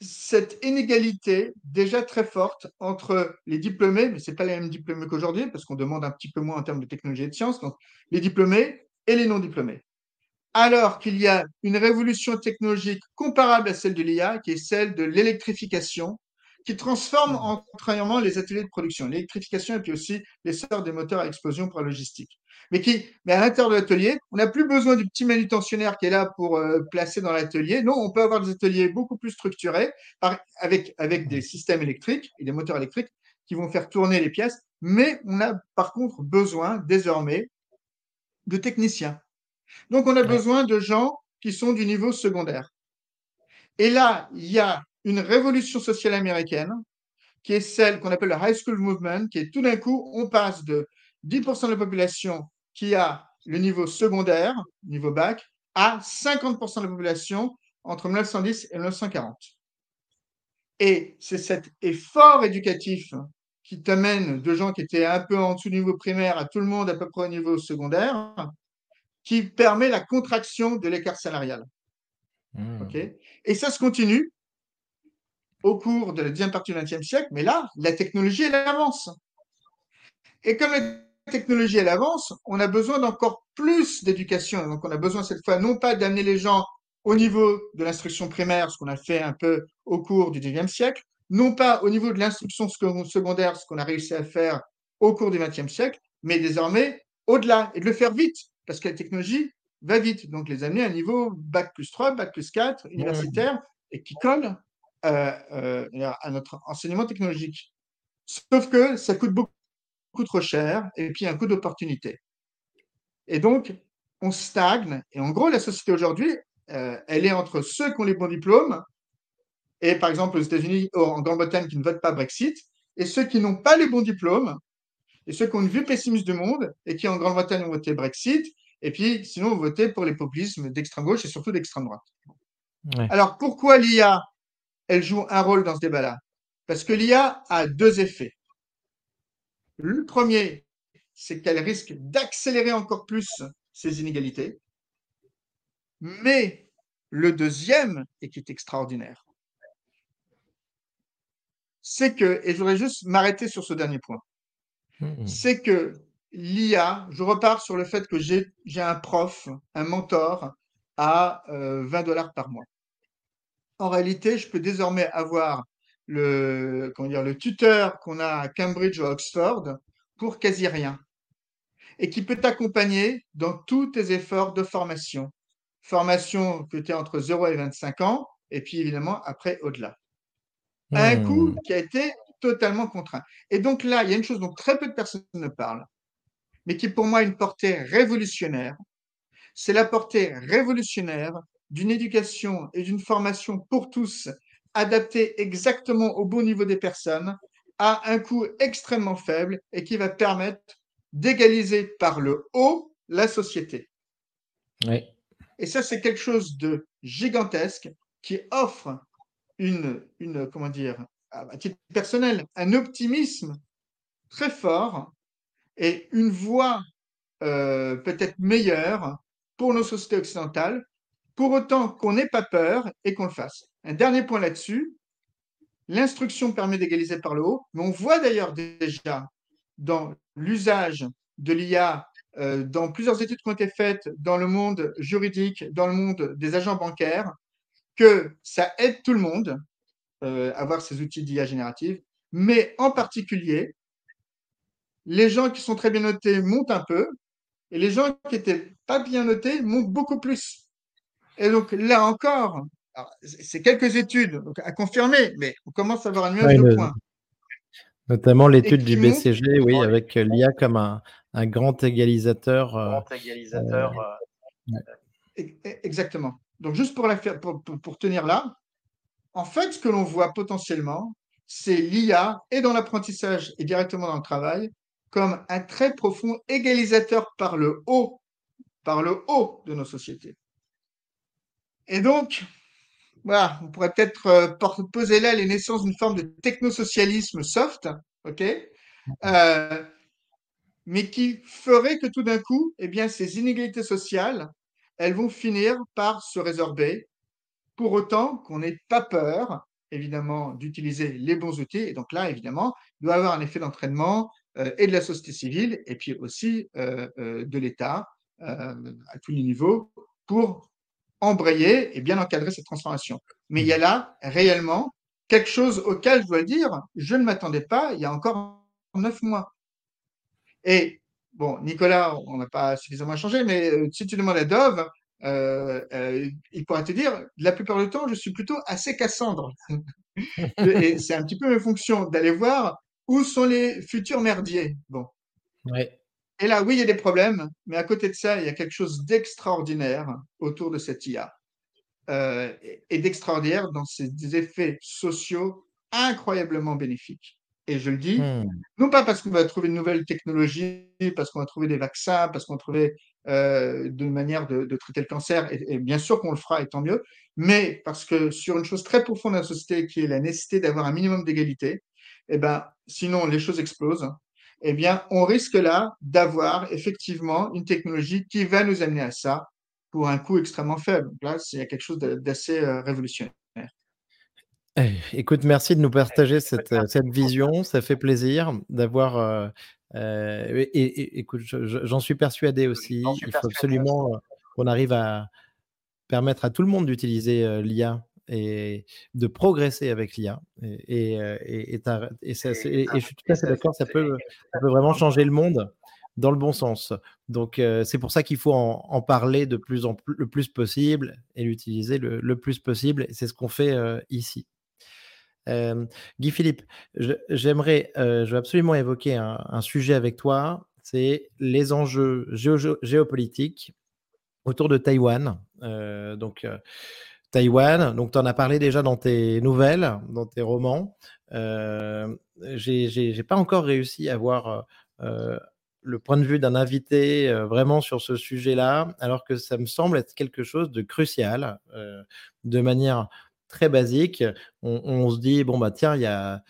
cette inégalité déjà très forte entre les diplômés, mais ce n'est pas les mêmes diplômés qu'aujourd'hui, parce qu'on demande un petit peu moins en termes de technologie et de sciences, donc les diplômés et les non-diplômés. Alors qu'il y a une révolution technologique comparable à celle de l'IA, qui est celle de l'électrification, qui transforme mmh. entièrement les ateliers de production, l'électrification et puis aussi l'essor des moteurs à explosion pour la logistique. Mais, qui, mais à l'intérieur de l'atelier, on n'a plus besoin du petit manutentionnaire qui est là pour euh, placer dans l'atelier. Non, on peut avoir des ateliers beaucoup plus structurés avec, avec des systèmes électriques et des moteurs électriques qui vont faire tourner les pièces. Mais on a par contre besoin désormais de techniciens. Donc on a besoin de gens qui sont du niveau secondaire. Et là, il y a une révolution sociale américaine qui est celle qu'on appelle le High School Movement, qui est tout d'un coup, on passe de 10% de la population qui a le niveau secondaire, niveau bac, à 50% de la population entre 1910 et 1940. Et c'est cet effort éducatif qui t'amène de gens qui étaient un peu en dessous du niveau primaire à tout le monde à peu près au niveau secondaire, qui permet la contraction de l'écart salarial. Mmh. et ça se continue au cours de la deuxième partie du XXe siècle, mais là, la technologie, elle avance. Et comme la technologie, elle avance, on a besoin d'encore plus d'éducation. Donc, on a besoin cette fois non pas d'amener les gens au niveau de l'instruction primaire, ce qu'on a fait un peu au cours du XIXe siècle, non pas au niveau de l'instruction secondaire, ce qu'on a réussi à faire au cours du XXe siècle, mais désormais au-delà et de le faire vite, parce que la technologie va vite. Donc, les amener à un niveau bac plus 3, bac plus 4, universitaire, et qui colle euh, euh, à notre enseignement technologique. Sauf que ça coûte beaucoup, trop cher et puis un coût d'opportunité. Et donc, on stagne. Et en gros, la société aujourd'hui, euh, elle est entre ceux qui ont les bons diplômes, et par exemple aux États-Unis, en Grande-Bretagne, qui ne votent pas Brexit, et ceux qui n'ont pas les bons diplômes, et ceux qui ont une vue pessimiste du monde, et qui en Grande-Bretagne ont voté Brexit, et puis sinon ont voté pour les populismes d'extrême gauche et surtout d'extrême droite. Alors pourquoi l'IA elle joue un rôle dans ce débat-là. Parce que l'IA a deux effets. Le premier, c'est qu'elle risque d'accélérer encore plus ces inégalités. Mais le deuxième, et qui est extraordinaire, c'est que, et je voudrais juste m'arrêter sur ce dernier point, mmh. c'est que l'IA, je repars sur le fait que j'ai un prof, un mentor à 20 euh, dollars par mois en réalité, je peux désormais avoir le, comment dire, le tuteur qu'on a à Cambridge ou à Oxford pour quasi rien et qui peut t'accompagner dans tous tes efforts de formation. Formation que tu es entre 0 et 25 ans et puis évidemment après au-delà. un mmh. coût qui a été totalement contraint. Et donc là, il y a une chose dont très peu de personnes ne parlent, mais qui pour moi une portée révolutionnaire. C'est la portée révolutionnaire d'une éducation et d'une formation pour tous adaptée exactement au bon niveau des personnes à un coût extrêmement faible et qui va permettre d'égaliser par le haut la société. Et ça, c'est quelque chose de gigantesque qui offre une, une comment dire, à titre personnel, un optimisme très fort et une voie euh, peut-être meilleure pour nos sociétés occidentales pour autant qu'on n'ait pas peur et qu'on le fasse. Un dernier point là-dessus, L'instruction permet d'égaliser par le haut, mais on voit d'ailleurs déjà dans l'usage de l'IA, euh, dans plusieurs études qui ont été faites dans le monde juridique, dans le monde des agents bancaires, que ça aide tout le monde euh, à avoir ces outils d'IA générative, mais en particulier, les gens qui sont très bien notés montent un peu, et les gens qui n'étaient pas bien notés montent beaucoup plus. Et donc là encore, c'est quelques études à confirmer, mais on commence à avoir une nuage de points. Notamment l'étude du BCG, oui, avec l'IA comme un, grand égalisateur. Euh, grand égalisateur. Euh, euh, exactement. Donc juste pour, la pour, pour tenir là, en fait, ce que l'on voit potentiellement, c'est l'IA et dans l'apprentissage et directement dans le travail comme un très profond égalisateur par le haut, par le haut de nos sociétés. Et donc, voilà, on pourrait peut-être euh, poser là les naissances d'une forme de technosocialisme soft, ok, euh, mais qui ferait que tout d'un coup, eh bien, ces inégalités sociales, elles vont finir par se résorber, pour autant qu'on n'ait pas peur, évidemment, d'utiliser les bons outils. Et donc là, évidemment, il doit y avoir un effet d'entraînement euh, et de la société civile, et puis aussi de l'État à tous les niveaux, pour embrayer et bien encadrer cette transformation. Mais il y a là réellement quelque chose auquel je dois le dire, je ne m'attendais pas il y a encore neuf mois. Et bon, Nicolas, on n'a pas suffisamment changé, mais euh, si tu demandes à Dove, euh, euh, il pourra te dire, la plupart du temps, je suis plutôt assez Cassandre. et c'est un petit peu mes fonctions d'aller voir où sont les futurs merdiers. Bon. Ouais. Et là, oui, il y a des problèmes, mais à côté de ça, il y a quelque chose d'extraordinaire autour de cette IA euh, et d'extraordinaire dans ses effets sociaux incroyablement bénéfiques. Et je le dis, hmm. non pas parce qu'on va trouver une nouvelle technologie, parce qu'on va trouver des vaccins, parce qu'on va trouver euh, de manière de, traiter le cancer, et, bien sûr qu'on le fera, et tant mieux, mais parce que sur une chose très profonde de la société, qui est la nécessité d'avoir un minimum d'égalité, eh ben, sinon les choses explosent eh bien, on risque là d'avoir effectivement une technologie qui va nous amener à ça pour un coût extrêmement faible. là, c'est quelque chose d'assez euh, révolutionnaire. Eh, écoute, merci de nous partager cette, euh, cette vision. Ça fait plaisir d'avoir. Euh, et, écoute, j'en suis persuadé aussi. Il faut absolument qu'on arrive à permettre à tout le monde d'utiliser l'IA et de progresser avec l'IA. Et, et, je suis tout à fait d'accord, ça peut, vraiment changer le monde dans le bon sens. Donc, c'est pour ça qu'il faut en, parler de plus en plus, le plus possible et l'utiliser le, plus possible. C'est ce qu'on fait ici. Guy Philippe, j'aimerais, je, vais absolument évoquer un, sujet avec toi. C'est les enjeux géopolitiques autour de Taïwan. donc, Taïwan. Donc, tu en as parlé déjà dans tes nouvelles, dans tes romans. Euh, j'ai pas encore réussi à avoir euh, le point de vue d'un invité euh, vraiment sur ce sujet-là, alors que ça me semble être quelque chose de crucial. Euh, de manière très basique, on, on, se dit, bon, bah tiens, il y a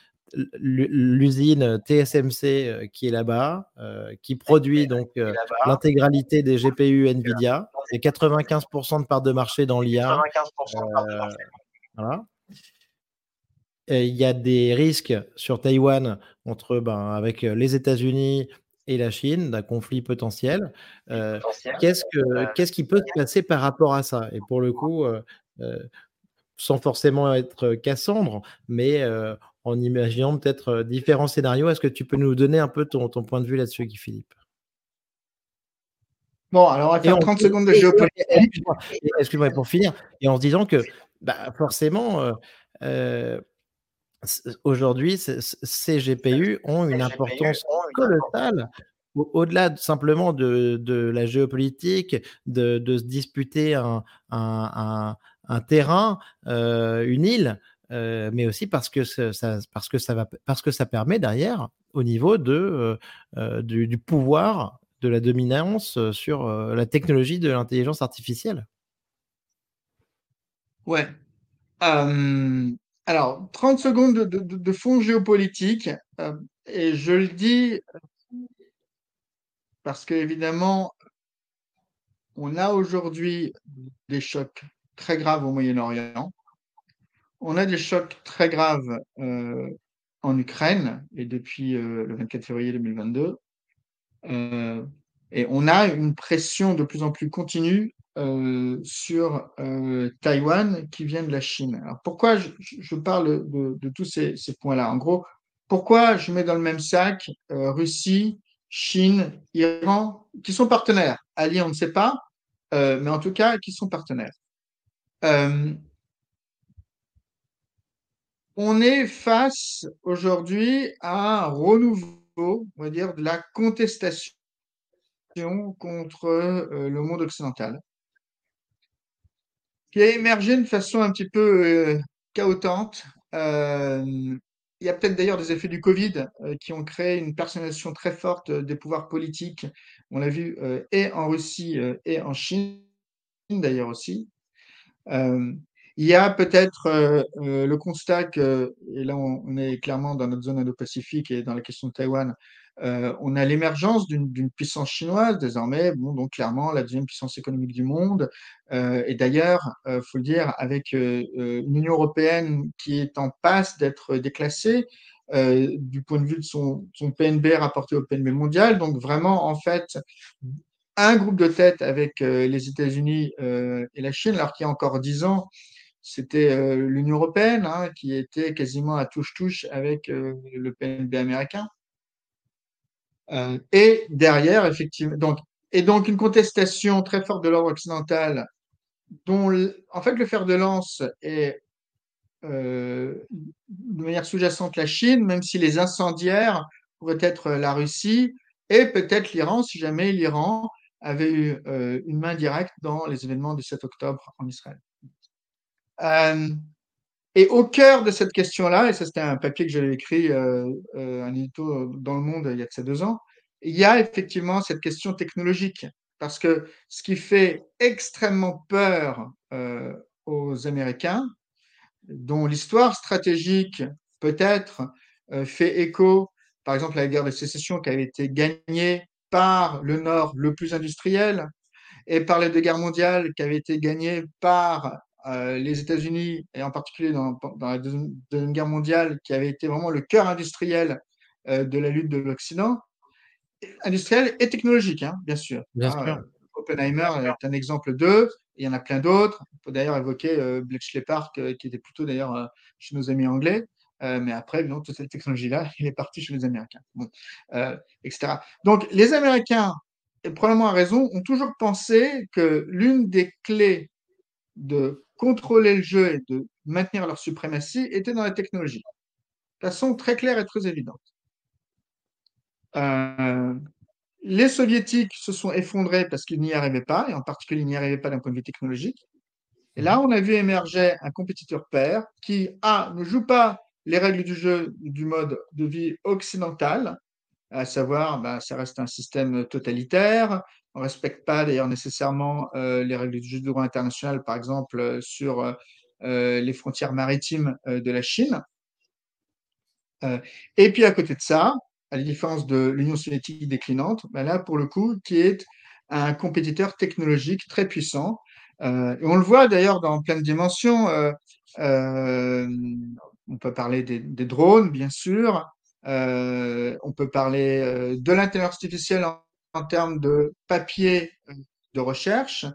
l'usine TSMC euh, qui est là-bas, euh, qui produit donc euh, l'intégralité des GPU Nvidia, et 95% de part de marché dans l'IA. Voilà. Il y a des risques sur Taïwan entre, ben, avec les États-Unis et la Chine, d'un conflit potentiel. qu'est-ce, que, qu'est-ce qui peut se passer par rapport à ça? Et pour le coup, sans forcément être Cassandre, mais en imaginant peut-être euh, différents scénarios. Est-ce que tu peux nous donner un peu ton, point de vue là-dessus, Guy Philippe? Bon, alors on va faire 30 secondes de géopolitique. Excuse-moi, pour finir, et en se disant que bah, forcément, euh, euh, aujourd'hui, ces GPU ont une importance colossale au-delà simplement de, la géopolitique, de, se disputer un, terrain, une île, euh, mais aussi parce que ça, parce que ça va, parce que ça permet derrière au niveau de euh, euh, du, pouvoir de la dominance sur la technologie de l'intelligence artificielle. Ouais. alors, 30 secondes de, de, fond géopolitique, et je le dis parce qu'évidemment, on a aujourd'hui des chocs très graves au Moyen-Orient on a des chocs très graves euh, en Ukraine et depuis euh, le 24 février 2022. Euh, et on a une pression de plus en plus continue sur Taïwan qui vient de la Chine. Alors pourquoi je, parle de, tous ces, ces points-là? En gros, pourquoi je mets dans le même sac Russie, Chine, Iran, qui sont partenaires? Alliés, on ne sait pas, mais en tout cas, qui sont partenaires. On est face aujourd'hui à un renouveau, on va dire, de la contestation contre euh, le monde occidental, qui a émergé de façon un petit peu euh, chaotante. Euh, il y a peut-être d'ailleurs des effets du Covid qui ont créé une personnalisation très forte des pouvoirs politiques. On l'a vu et en Russie et en Chine d'ailleurs aussi. Il y a peut-être euh, euh, le constat que, et là on, est clairement dans notre zone Indo-Pacifique et dans la question de Taïwan, euh, on a l'émergence d'une puissance chinoise désormais, bon, donc clairement la deuxième puissance économique du monde. Et d'ailleurs, euh, faut le dire, avec une Union européenne qui est en passe d'être déclassée du point de vue de son, son PNB rapporté au PNB mondial. Donc vraiment, en fait, un groupe de tête avec les États-Unis et la Chine, alors qu'il y a encore dix ans, c'était euh, l'Union européenne hein, qui était quasiment à touche-touche avec euh, le PNB américain. Euh, et derrière, effectivement, donc, et donc une contestation très forte de l'ordre occidental, dont en fait le fer de lance est de manière sous-jacente la Chine, même si les incendiaires pourraient être la Russie et peut-être l'Iran, si jamais l'Iran avait eu une main directe dans les événements du 7 octobre en Israël. Euh, et au cœur de cette question-là, et ça c'était un papier que j'avais écrit, euh, euh, un édito dans Le Monde il y a de ça deux ans, il y a effectivement cette question technologique. Parce que ce qui fait extrêmement peur aux Américains, dont l'histoire stratégique peut-être fait écho, par exemple, à la guerre de sécession qui avait été gagnée par le Nord le plus industriel et par les deux guerres mondiales qui avaient été gagnées par euh, les États-Unis et en particulier dans, dans la deuxième, guerre mondiale qui avait été vraiment le cœur industriel euh, de la lutte de l'Occident, industriel et technologique, hein, bien sûr. Bien Hein, sûr. Oppenheimer est un exemple d'eux. Il y en a plein d'autres. On peut d'ailleurs évoquer euh, Bletchley Park, euh, qui était plutôt d'ailleurs chez nos amis anglais. Mais après, évidemment, toute cette technologie-là, il est parti chez les Américains, bon, etc. Donc, les Américains, et probablement à raison, ont toujours pensé que l'une des clés de contrôler le jeu et de maintenir leur suprématie était dans la technologie. De façon très claire et très évidente. Euh, les soviétiques se sont effondrés parce qu'ils n'y arrivaient pas, et en particulier, ils n'y arrivaient pas d'un point de vue technologique. Et là, on a vu émerger un compétiteur pair qui, A, ne joue pas les règles du jeu du mode de vie occidental, à savoir, bah, ça reste un système totalitaire, on ne respecte pas d'ailleurs nécessairement euh, les règles du droit international, par exemple, euh, sur euh, les frontières maritimes de la Chine. Et puis à côté de ça, à la différence de l'Union soviétique déclinante, ben là, pour le coup, qui est un compétiteur technologique très puissant. Et on le voit d'ailleurs dans plein de dimensions. On peut parler des, des drones, bien sûr. On peut parler de l'intelligence artificielle en, en, termes de papier de recherche.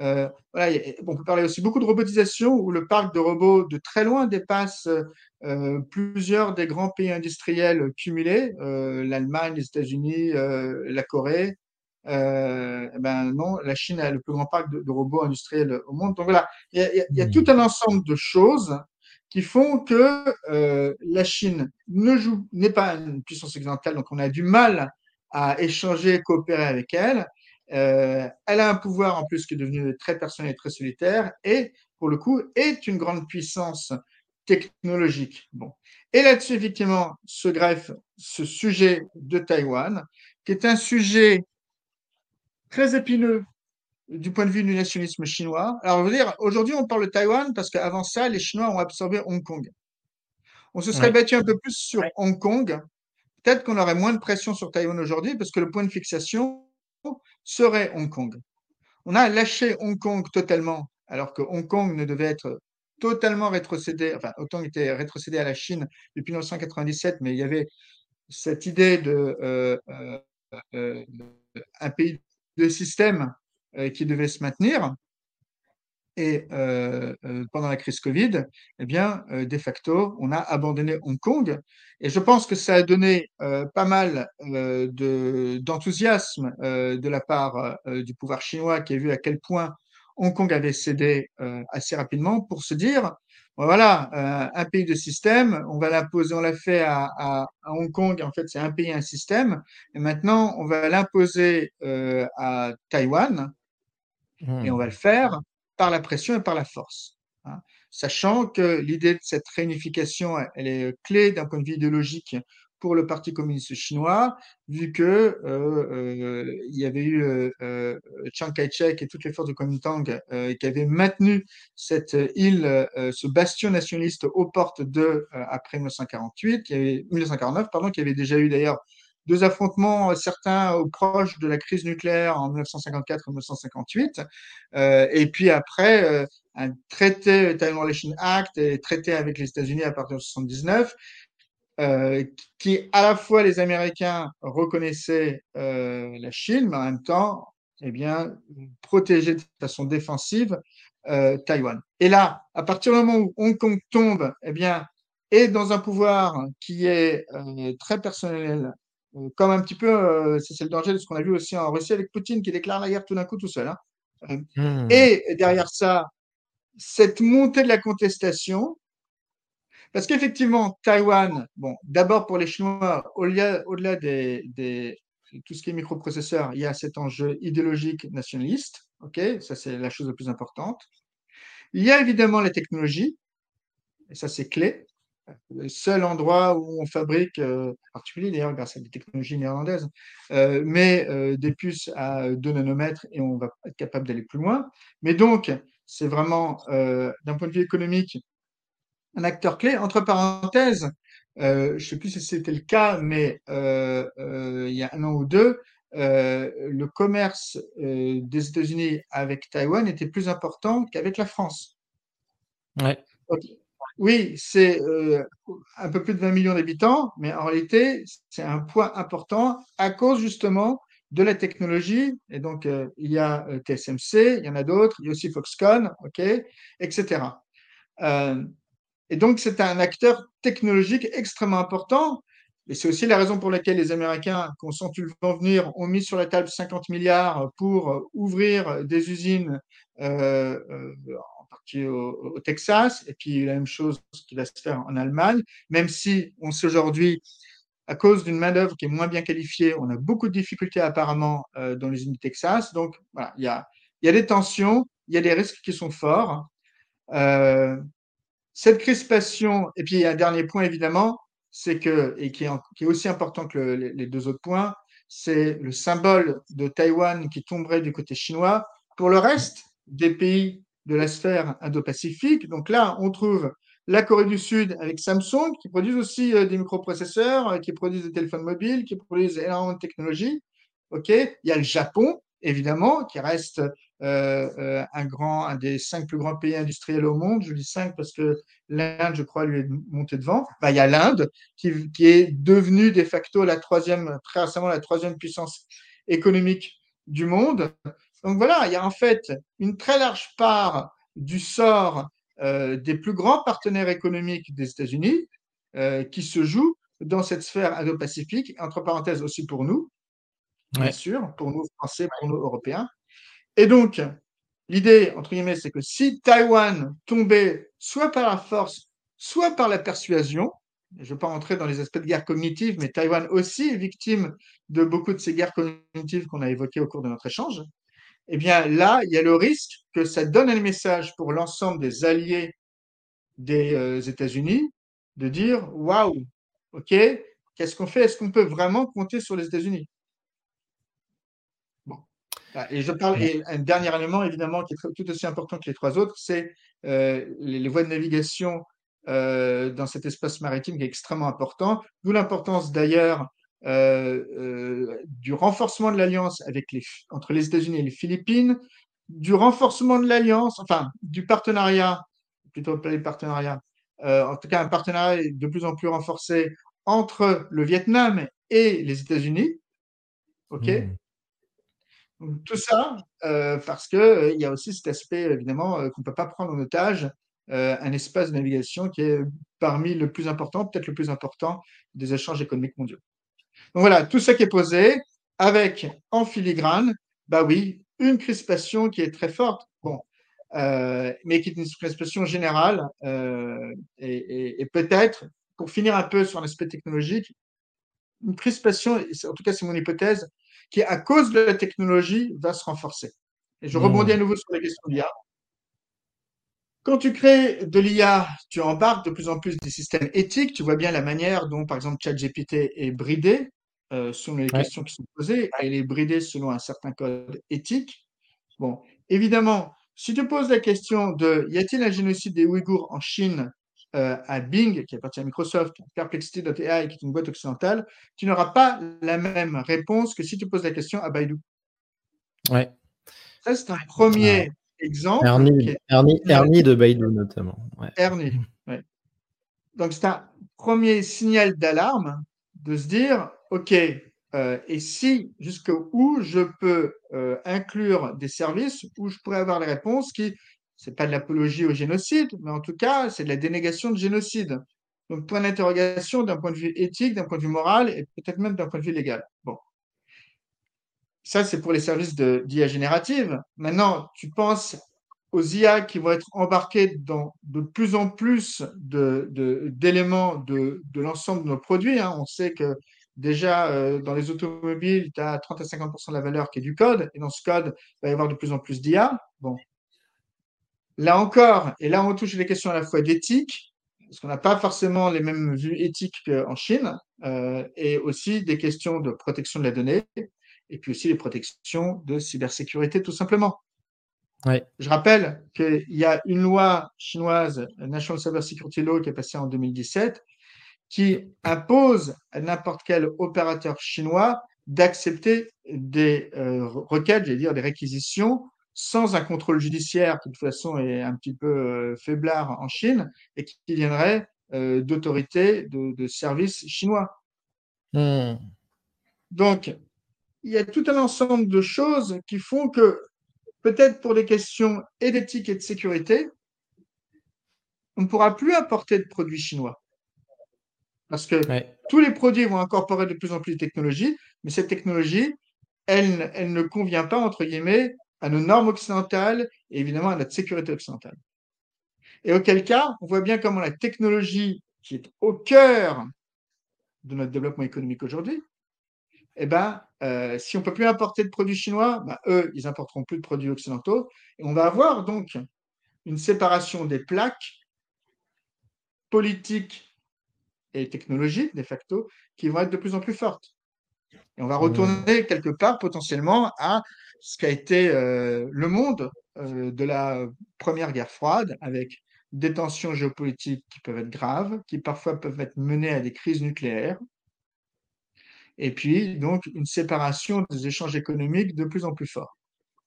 Euh, voilà, on peut parler aussi beaucoup de robotisation où le parc de robots de très loin dépasse euh, plusieurs des grands pays industriels cumulés, euh, l'Allemagne, les États-Unis, euh, la Corée. Euh, ben non, la Chine a le plus grand parc de, de robots industriels au monde. Donc voilà, il y a, y a, tout un ensemble de choses qui font que euh, la Chine ne joue, n'est pas une puissance occidentale, donc on a du mal à échanger, coopérer avec elle. Euh, elle a un pouvoir en plus qui est devenu très personnel et très solitaire, et pour le coup est une grande puissance technologique. Bon. Et là-dessus, effectivement, se greffe ce sujet de Taïwan, qui est un sujet très épineux du point de vue du nationalisme chinois. Alors, je veux dire, aujourd'hui, on parle de Taïwan parce qu'avant ça, les Chinois ont absorbé Hong Kong. On se serait ouais. battu un peu plus sur ouais. Hong Kong. Peut-être qu'on aurait moins de pression sur Taïwan aujourd'hui parce que le point de fixation serait Hong Kong. On a lâché Hong Kong totalement, alors que Hong Kong ne devait être totalement rétrocédé, enfin, autant était rétrocédé à la Chine depuis 1997, mais il y avait cette idée de euh, euh, euh, pays de système qui devait se maintenir. Et pendant la crise Covid, eh bien, de facto, on a abandonné Hong Kong. Et je pense que ça a donné pas mal d'enthousiasme de la part du pouvoir chinois qui a vu à quel point Hong Kong avait cédé assez rapidement pour se dire, voilà, un pays de système, on va l'imposer, on l'a fait à, à, Hong Kong, en fait c'est un pays, un système, et maintenant on va l'imposer à Taïwan, et on va le faire par la pression et par la force. Hein. Sachant que l'idée de cette réunification, elle est clé d'un point de vue idéologique pour le Parti communiste chinois, vu que euh, euh, il y avait eu euh, Chiang Kai-shek et toutes les forces de Kuomintang qui avaient maintenu cette île, ce bastion nationaliste aux portes de après 1948, qui avait 1949, pardon, qui avait déjà eu d'ailleurs deux affrontements, certains proches de la crise nucléaire en 1954 et 1958, et puis après un traité Taiwan Relation Act et traité avec les États-Unis à partir de 1979, euh, qui à la fois les Américains reconnaissaient euh, la Chine, mais en même temps, eh bien, protégeaient de façon défensive euh, Taïwan. Et là, à partir du moment où Hong Kong tombe, eh bien, est dans un pouvoir qui est très personnel, comme un petit peu, c'est le danger de ce qu'on a vu aussi en Russie avec Poutine qui déclare la guerre tout d'un coup tout seul. Hein. Hmm. Et derrière ça, cette montée de la contestation, parce qu'effectivement, Taïwan, bon, d'abord pour les Chinois, au-delà, au-delà des, des, tout ce qui est microprocesseur, il y a cet enjeu idéologique nationaliste. OK, ça c'est la chose la plus importante. Il y a évidemment la technologie, et ça c'est clé. Le seul endroit où on fabrique, euh, en particulier d'ailleurs grâce à des technologies néerlandaises, euh, mais euh, des puces à 2 nanomètres et on va être capable d'aller plus loin. Mais donc, c'est vraiment, d'un point de vue économique, un acteur clé. Entre parenthèses, euh, je ne sais plus si c'était le cas, mais euh, euh, il y a un an ou deux, le commerce des États-Unis avec Taïwan était plus important qu'avec la France. Ouais. Oui, c'est un peu plus de 20 millions d'habitants, mais en réalité, c'est un point important à cause justement de la technologie. Et donc, il y a TSMC, il y en a d'autres, il y a aussi Foxconn, OK, etc. Et donc, c'est un acteur technologique extrêmement important. Et c'est aussi la raison pour laquelle les Américains, quand sont le vent venir, ont mis sur la table 50 milliards pour ouvrir des usines euh, euh, en partie au, Texas, et puis la même chose qui va se faire en Allemagne, même si on sait aujourd'hui, à cause d'une main-d'œuvre qui est moins bien qualifiée, on a beaucoup de difficultés apparemment euh, dans les du Texas. Donc, voilà, il y a, y a des tensions, il y a des risques qui sont forts. Euh, cette crispation, et puis un dernier point évidemment, c'est que, et qui est, aussi important que les deux autres points, c'est le symbole de Taïwan qui tomberait du côté chinois pour le reste des pays de la sphère Indo-Pacifique. Donc là, on trouve la Corée du Sud avec Samsung, qui produisent aussi euh, des microprocesseurs, euh, qui produisent des téléphones mobiles, qui produisent énormément de technologies. Il y a le Japon, évidemment, qui reste euh, un, grand, un des cinq plus grands pays industriels au monde. Je dis cinq parce que l'Inde, je crois, lui est montée devant. Bah, il y a l'Inde qui, est devenue de facto la troisième, très récemment la troisième puissance économique du monde. Donc voilà, il y a en fait une très large part du sort euh, des plus grands partenaires économiques des États-Unis qui se joue dans cette sphère indo-pacifique, entre parenthèses aussi pour nous, bien sûr, pour nous Français, pour nous Européens. Et donc, l'idée, entre guillemets, c'est que si Taïwan tombait soit par la force, soit par la persuasion, je ne vais pas entrer dans les aspects de guerre cognitive, mais Taïwan aussi est victime de beaucoup de ces guerres cognitives qu'on a évoquées au cours de notre échange. Eh bien, là, il y a le risque que ça donne un message pour l'ensemble des alliés des euh, États-Unis de dire waouh, ok, qu'est-ce qu'on fait? Est-ce qu'on peut vraiment compter sur les États-Unis? Ah, et je parle, un dernier élément, évidemment, qui est tout aussi important que les trois autres, c'est euh, les, voies de navigation euh, dans cet espace maritime qui est extrêmement important. D'où l'importance d'ailleurs du renforcement de l'alliance avec les, entre les États-Unis et les Philippines, du renforcement de l'alliance, enfin, du partenariat plutôt appeler partenariat, euh, en tout cas un partenariat de plus en plus renforcé entre le Vietnam et les États-Unis. OK Mmh. Tout ça euh, parce qu'il il y a aussi cet aspect, évidemment, qu'on ne peut pas prendre en otage un espace de navigation qui est parmi le plus important, peut-être le plus important des échanges économiques mondiaux. Donc voilà, tout ça qui est posé avec en filigrane, bah oui, une crispation qui est très forte, bon, euh, mais qui est une crispation générale euh, et, et peut-être, pour finir un peu sur un aspect technologique, une crispation, en tout cas c'est mon hypothèse, qui à cause de la technologie va se renforcer. Et je rebondis à Mmh. nouveau sur la question de l'IA. Quand tu crées de l'IA, tu embarques de plus en plus des systèmes éthiques. Tu vois bien la manière dont, par exemple, ChatGPT est bridé euh, selon les Ouais. questions qui sont posées. Elle est bridée selon un certain code éthique. Bon, évidemment, si tu poses la question de y a-t-il un génocide des Ouïghours en Chine euh, à Bing, qui appartient à Microsoft, Perplexity.ai, qui est une boîte occidentale, tu n'auras pas la même réponse que si tu poses la question à Baidu. Ouais. Ça, c'est un premier exemple. Ernie, est- Ernie, Ernie de Baidu notamment. Ouais. Ernie. ouais. Donc, c'est un premier signal d'alarme de se dire, OK, euh, et si jusqu'où je peux euh, inclure des services où je pourrais avoir les réponses qui, c'est pas de l'apologie au génocide, mais en tout cas, c'est de la dénégation de génocide. Donc, point d'interrogation d'un point de vue éthique, d'un point de vue moral et peut-être même d'un point de vue légal. Bon. Ça, c'est pour les services d'IA générative. Maintenant, tu penses aux IA qui vont être embarqués dans de plus en plus d'éléments de l'ensemble de nos produits. Hein. On sait que déjà, euh, dans les automobiles, tu as 30 à 50% de la valeur qui est du code, et dans ce code, il va y avoir de plus en plus d'IA. Bon. Là encore, et là, on touche les questions à la fois d'éthique, parce qu'on n'a pas forcément les mêmes vues éthiques qu'en Chine, euh, et aussi des questions de protection de la donnée, et puis aussi les protections de cybersécurité, tout simplement. Ouais. Je rappelle qu'il y a une loi chinoise, National Cyber Security Law, qui est passée en 2017, qui impose à n'importe quel opérateur chinois d'accepter des euh, requêtes, j'allais dire des réquisitions, sans un contrôle judiciaire, qui de toute façon est un petit peu euh, faiblard en Chine, et qui viendrait euh, d'autorités de, de, services chinois. Mmh. Donc, il y a tout un ensemble de choses qui font que peut-être pour des questions et d'éthique et de sécurité, on ne pourra plus importer de produits chinois. Parce que ouais. tous les produits vont incorporer de plus en plus de technologies, mais cette technologie, elle, elle ne convient pas, entre guillemets, à nos normes occidentales et évidemment à notre sécurité occidentale. Et auquel cas, on voit bien comment la technologie qui est au cœur de notre développement économique aujourd'hui, eh ben, euh, si on ne peut plus importer de produits chinois, ben, eux, ils importeront plus de produits occidentaux. Et on va avoir donc une séparation des plaques politiques et technologiques, de facto, qui vont être de plus en plus fortes. Et on va retourner mmh. quelque part potentiellement à ce qu'a été euh, le monde euh, de la première guerre froide, avec des tensions géopolitiques qui peuvent être graves, qui parfois peuvent être menées à des crises nucléaires, et puis donc une séparation des échanges économiques de plus en plus fort.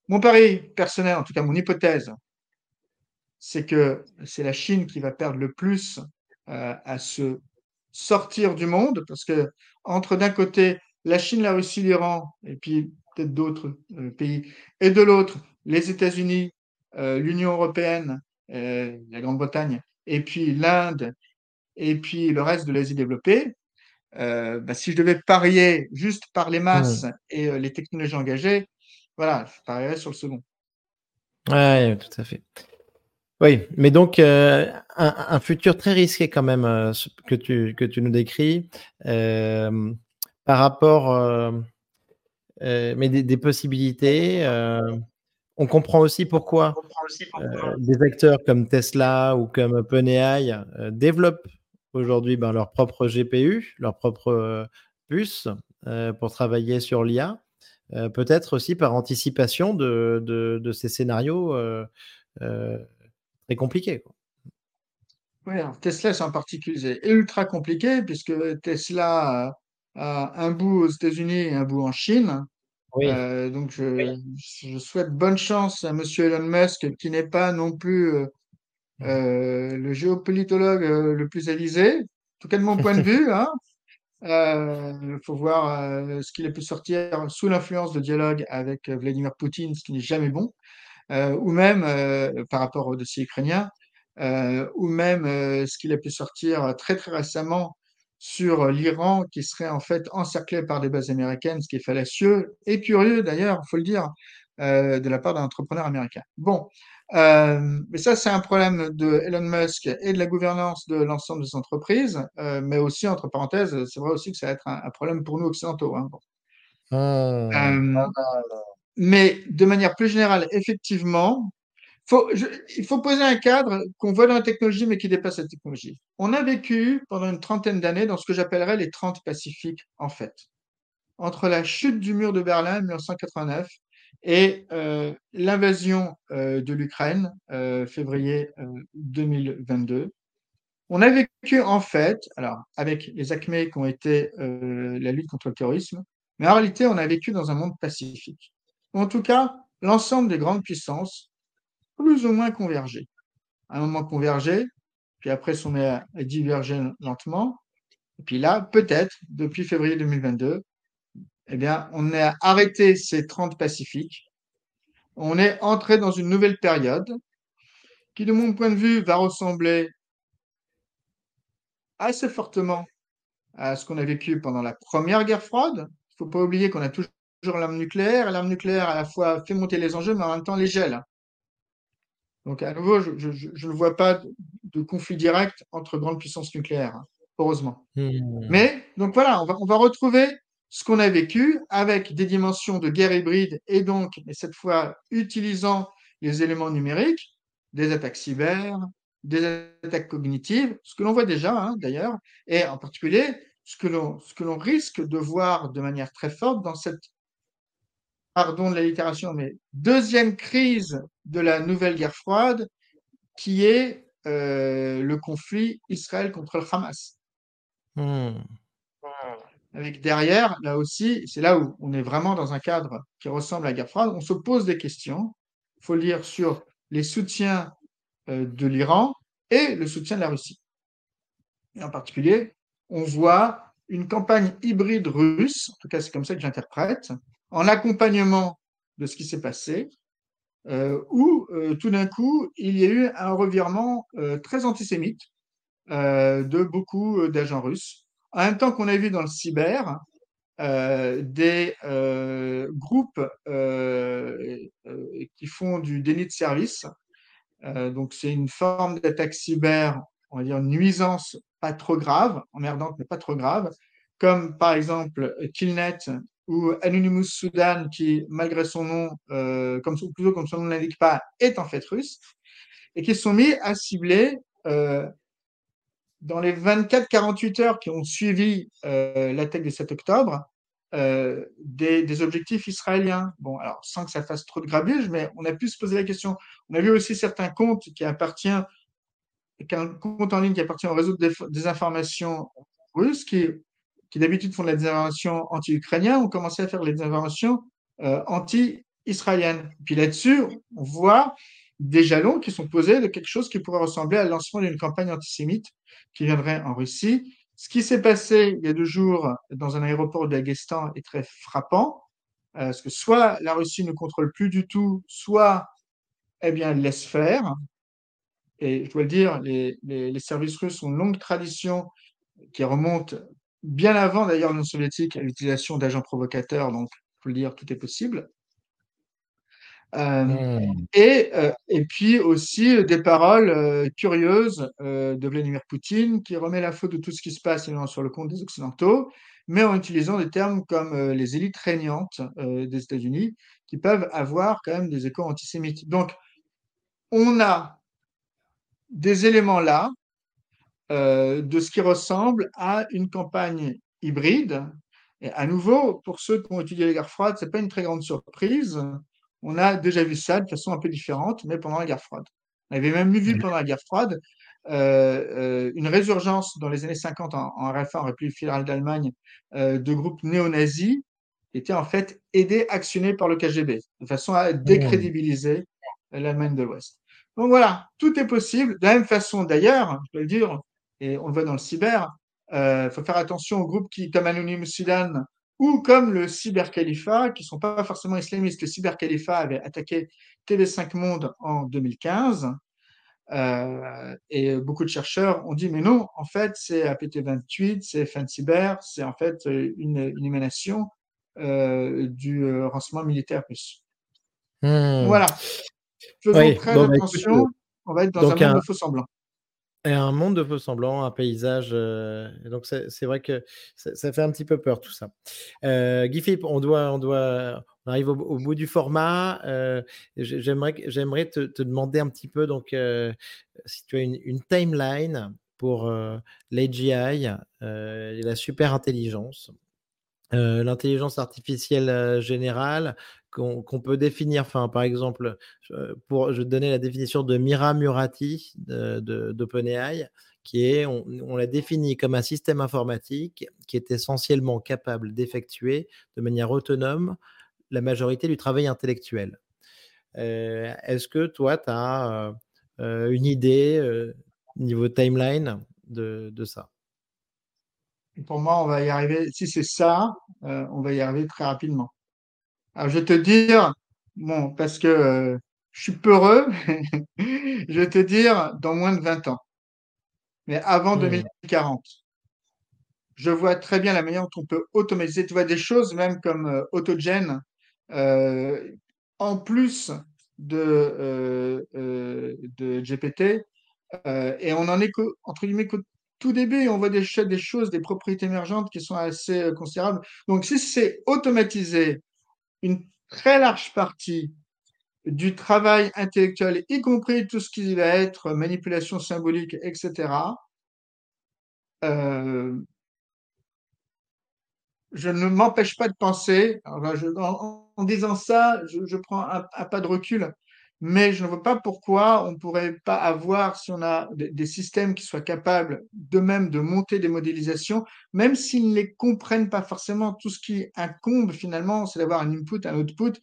Mon pari personnel, en tout cas mon hypothèse, c'est que c'est la Chine qui va perdre le plus euh, à se sortir du monde, parce que entre d'un côté la Chine, la Russie, l'Iran, et puis peut-être d'autres euh, pays, et de l'autre les États-Unis, euh, l'Union européenne, euh, la Grande-Bretagne, et puis l'Inde, et puis le reste de l'Asie développée, bah, si je devais parier juste par les masses et les technologies engagées, voilà, je parierais sur le second. Oui, tout à fait. Oui, mais donc euh, un, un, futur très risqué quand même euh, que, tu, que tu nous décris euh, par rapport, mais des, des possibilités. on comprend aussi pourquoi, comprend aussi pourquoi. des acteurs comme Tesla ou comme OpenAI développent aujourd'hui ben, leur propre GPU, leur propre puce pour travailler sur l'IA, peut-être aussi par anticipation de, de, de ces scénarios très compliqués. Quoi. Oui, alors Tesla, c'est en particulier ultra compliqué puisque Tesla a un bout aux États-Unis et un bout en Chine. Oui. Euh, donc, je, oui. je, souhaite bonne chance à Monsieur Elon Musk qui n'est pas non plus euh, le géopolitologue euh, le plus avisé, en tout cas de mon point de vue. Hein. Il faut voir ce qu'il a pu sortir sous l'influence de dialogue avec Vladimir Poutine, ce qui n'est jamais bon, ou même par rapport au dossier ukrainien, ou même ce qu'il a pu sortir très très récemment sur l'Iran qui serait en fait encerclé par des bases américaines, ce qui est fallacieux et curieux d'ailleurs, il faut le dire, euh, de la part d'un entrepreneur américain. Bon, euh, mais ça c'est un problème de Elon Musk et de la gouvernance de l'ensemble des entreprises, euh, mais aussi entre parenthèses, c'est vrai aussi que ça va être un, problème pour nous occidentaux. Hein. Ah. Mais de manière plus générale, effectivement, il faut poser un cadre qu'on voit dans la technologie, mais qui dépasse la technologie. On a vécu pendant une trentaine d'années dans ce que j'appellerais les 30 Pacifiques, en fait. Entre la chute du mur de Berlin en 1989 et euh, l'invasion euh, de l'Ukraine, euh, février 2022, on a vécu en fait, alors avec les ACME qui ont été la lutte contre le terrorisme, mais en réalité, on a vécu dans un monde pacifique. En tout cas, l'ensemble des grandes puissances plus ou moins converger. À un moment converger, puis après on met à, diverger lentement. Et puis là, peut-être, depuis février 2022, eh bien, on a arrêté ces 30 pacifiques. On est entré dans une nouvelle période qui, de mon point de vue, va ressembler assez fortement à ce qu'on a vécu pendant la première guerre froide. Il ne faut pas oublier qu'on a toujours l'arme nucléaire. L'arme nucléaire, à la fois, fait monter les enjeux, mais en même temps les gèle. Donc, à nouveau, je ne vois pas de, conflit direct entre grandes puissances nucléaires, hein, heureusement. Hmm. Mais, donc voilà, on va, on va retrouver ce qu'on a vécu avec des dimensions de guerre hybride et donc, mais cette fois, utilisant les éléments numériques, des attaques cyber, des attaques cognitives, ce que l'on voit déjà hein, d'ailleurs, et en particulier ce que l'on risque de voir de manière très forte dans cette pardon de la littération, mais deuxième crise de la nouvelle guerre froide, qui est euh, le conflit Israël contre le Hamas. Hmm. Avec derrière, là aussi, c'est là où on est vraiment dans un cadre qui ressemble à la guerre froide, on se pose des questions, il faut lire sur les soutiens euh, de l'Iran et le soutien de la Russie. Et en particulier, on voit une campagne hybride russe, en tout cas c'est comme ça que j'interprète, en accompagnement de ce qui s'est passé, euh, où euh, tout d'un coup, il y a eu un revirement euh, très antisémite de beaucoup d'agents russes. En même temps qu'on a vu dans le cyber des groupes qui font du déni de service. donc, c'est une forme d'attaque cyber, on va dire nuisance pas trop grave, emmerdante mais pas trop grave, comme par exemple Killnet ou Anonymous Sudan, qui, malgré son nom, euh, comme, plutôt comme son nom ne l'indique pas, est en fait russe, et qui sont mis à cibler euh, dans les 24-48 heures qui ont suivi euh, l'attaque du 7 octobre, euh, des, objectifs israéliens. Bon, alors sans que ça fasse trop de grabuge, mais on a pu se poser la question. On a vu aussi certains comptes qui appartiennent, qu'un compte en ligne qui appartient au réseau des informations russes, qui d'habitude font de la désinformation anti-ukrainienne, ont commencé à faire les désinformations euh, anti-israéliennes. Puis là-dessus, on voit des jalons qui sont posés de quelque chose qui pourrait ressembler à lancement d'une campagne antisémite qui viendrait en Russie. Ce qui s'est passé il y a deux jours dans un aéroport de Daghestan est très frappant, euh, parce que soit la Russie ne contrôle plus du tout, soit eh bien, elle laisse faire. Et je dois le dire, les services russes ont une longue tradition qui remonte bien avant d'ailleurs l'Union soviétique à l'utilisation d'agents provocateurs, donc il faut le dire, tout est possible. Euh, hmm. et, euh, et, puis aussi des paroles euh, curieuses de Vladimir Poutine qui remet la faute de tout ce qui se passe sur le compte des Occidentaux, mais en utilisant des termes comme les élites régnantes des États-Unis qui peuvent avoir quand même des échos antisémites. Donc, on a des éléments là euh, de ce qui ressemble à une campagne hybride. Et à nouveau, pour ceux qui ont étudié la guerre froide, ce n'est pas une très grande surprise. On a déjà vu ça de façon un peu différente, mais pendant la guerre froide. On avait même vu pendant la guerre froide euh, euh, une résurgence dans les années 50 en, en RFA, en République fédérale d'Allemagne, de groupes néo-nazis qui étaient en fait aidés, actionnés par le KGB, de façon à décrédibiliser l'Allemagne de l'Ouest. Donc voilà, tout est possible. De la même façon, d'ailleurs, je peux le dire, et on le voit dans le cyber, il euh, faut faire attention aux groupes qui, comme Anonymous Sudan ou comme le Cybercalifat, qui ne sont pas forcément islamistes. Le Cybercalifat avait attaqué TV5 Monde en 2015. Euh, et beaucoup de chercheurs ont dit, mais non, en fait, c'est APT28, c'est FanCyber, c'est en fait une, émanation euh, du euh, renseignement militaire russe. Hmm. Voilà. Faisons très bah, attention, on va être dans un monde de faux semblants. Un monde de faux semblants, un paysage. donc, c'est vrai que ça, fait un petit peu peur tout ça. Guy Philippe, on doit, on doit, on arrive au, bout du format. J'aimerais, j'aimerais te, demander un petit peu, donc, si tu as une, timeline pour l'AGI, la super intelligence, l'intelligence artificielle générale qu'on peut définir. Par exemple, pour je vais te donner la définition de Mira Murati d'OpenAI, qui est, on, l'a défini comme un système informatique qui est essentiellement capable d'effectuer de manière autonome la majorité du travail intellectuel. Euh, est-ce que toi, tu as euh, une idée euh, niveau timeline de, ça? Pour moi, on va y arriver. Si c'est ça, on va y arriver très rapidement. Alors, je vais te dire, bon, parce que je suis peureux, je vais te dire dans moins de 20 ans, mais avant 2040 je vois très bien la manière dont on peut automatiser. Tu vois des choses même comme autogène euh, en plus de, euh, euh, de GPT, et on en est entre guillemets qu'au tout début, on voit des, des choses, des propriétés émergentes qui sont assez considérables. Donc, si c'est automatiser une très large partie du travail intellectuel, y compris tout ce qui va être manipulation symbolique, etc., euh, je ne m'empêche pas de penser, en, disant ça, je, prends un, pas de recul, mais je ne vois pas pourquoi on ne pourrait pas avoir, si on a des, systèmes qui soient capables de même de monter des modélisations, même s'ils ne les comprennent pas forcément, tout ce qui incombe finalement, c'est d'avoir un input, un output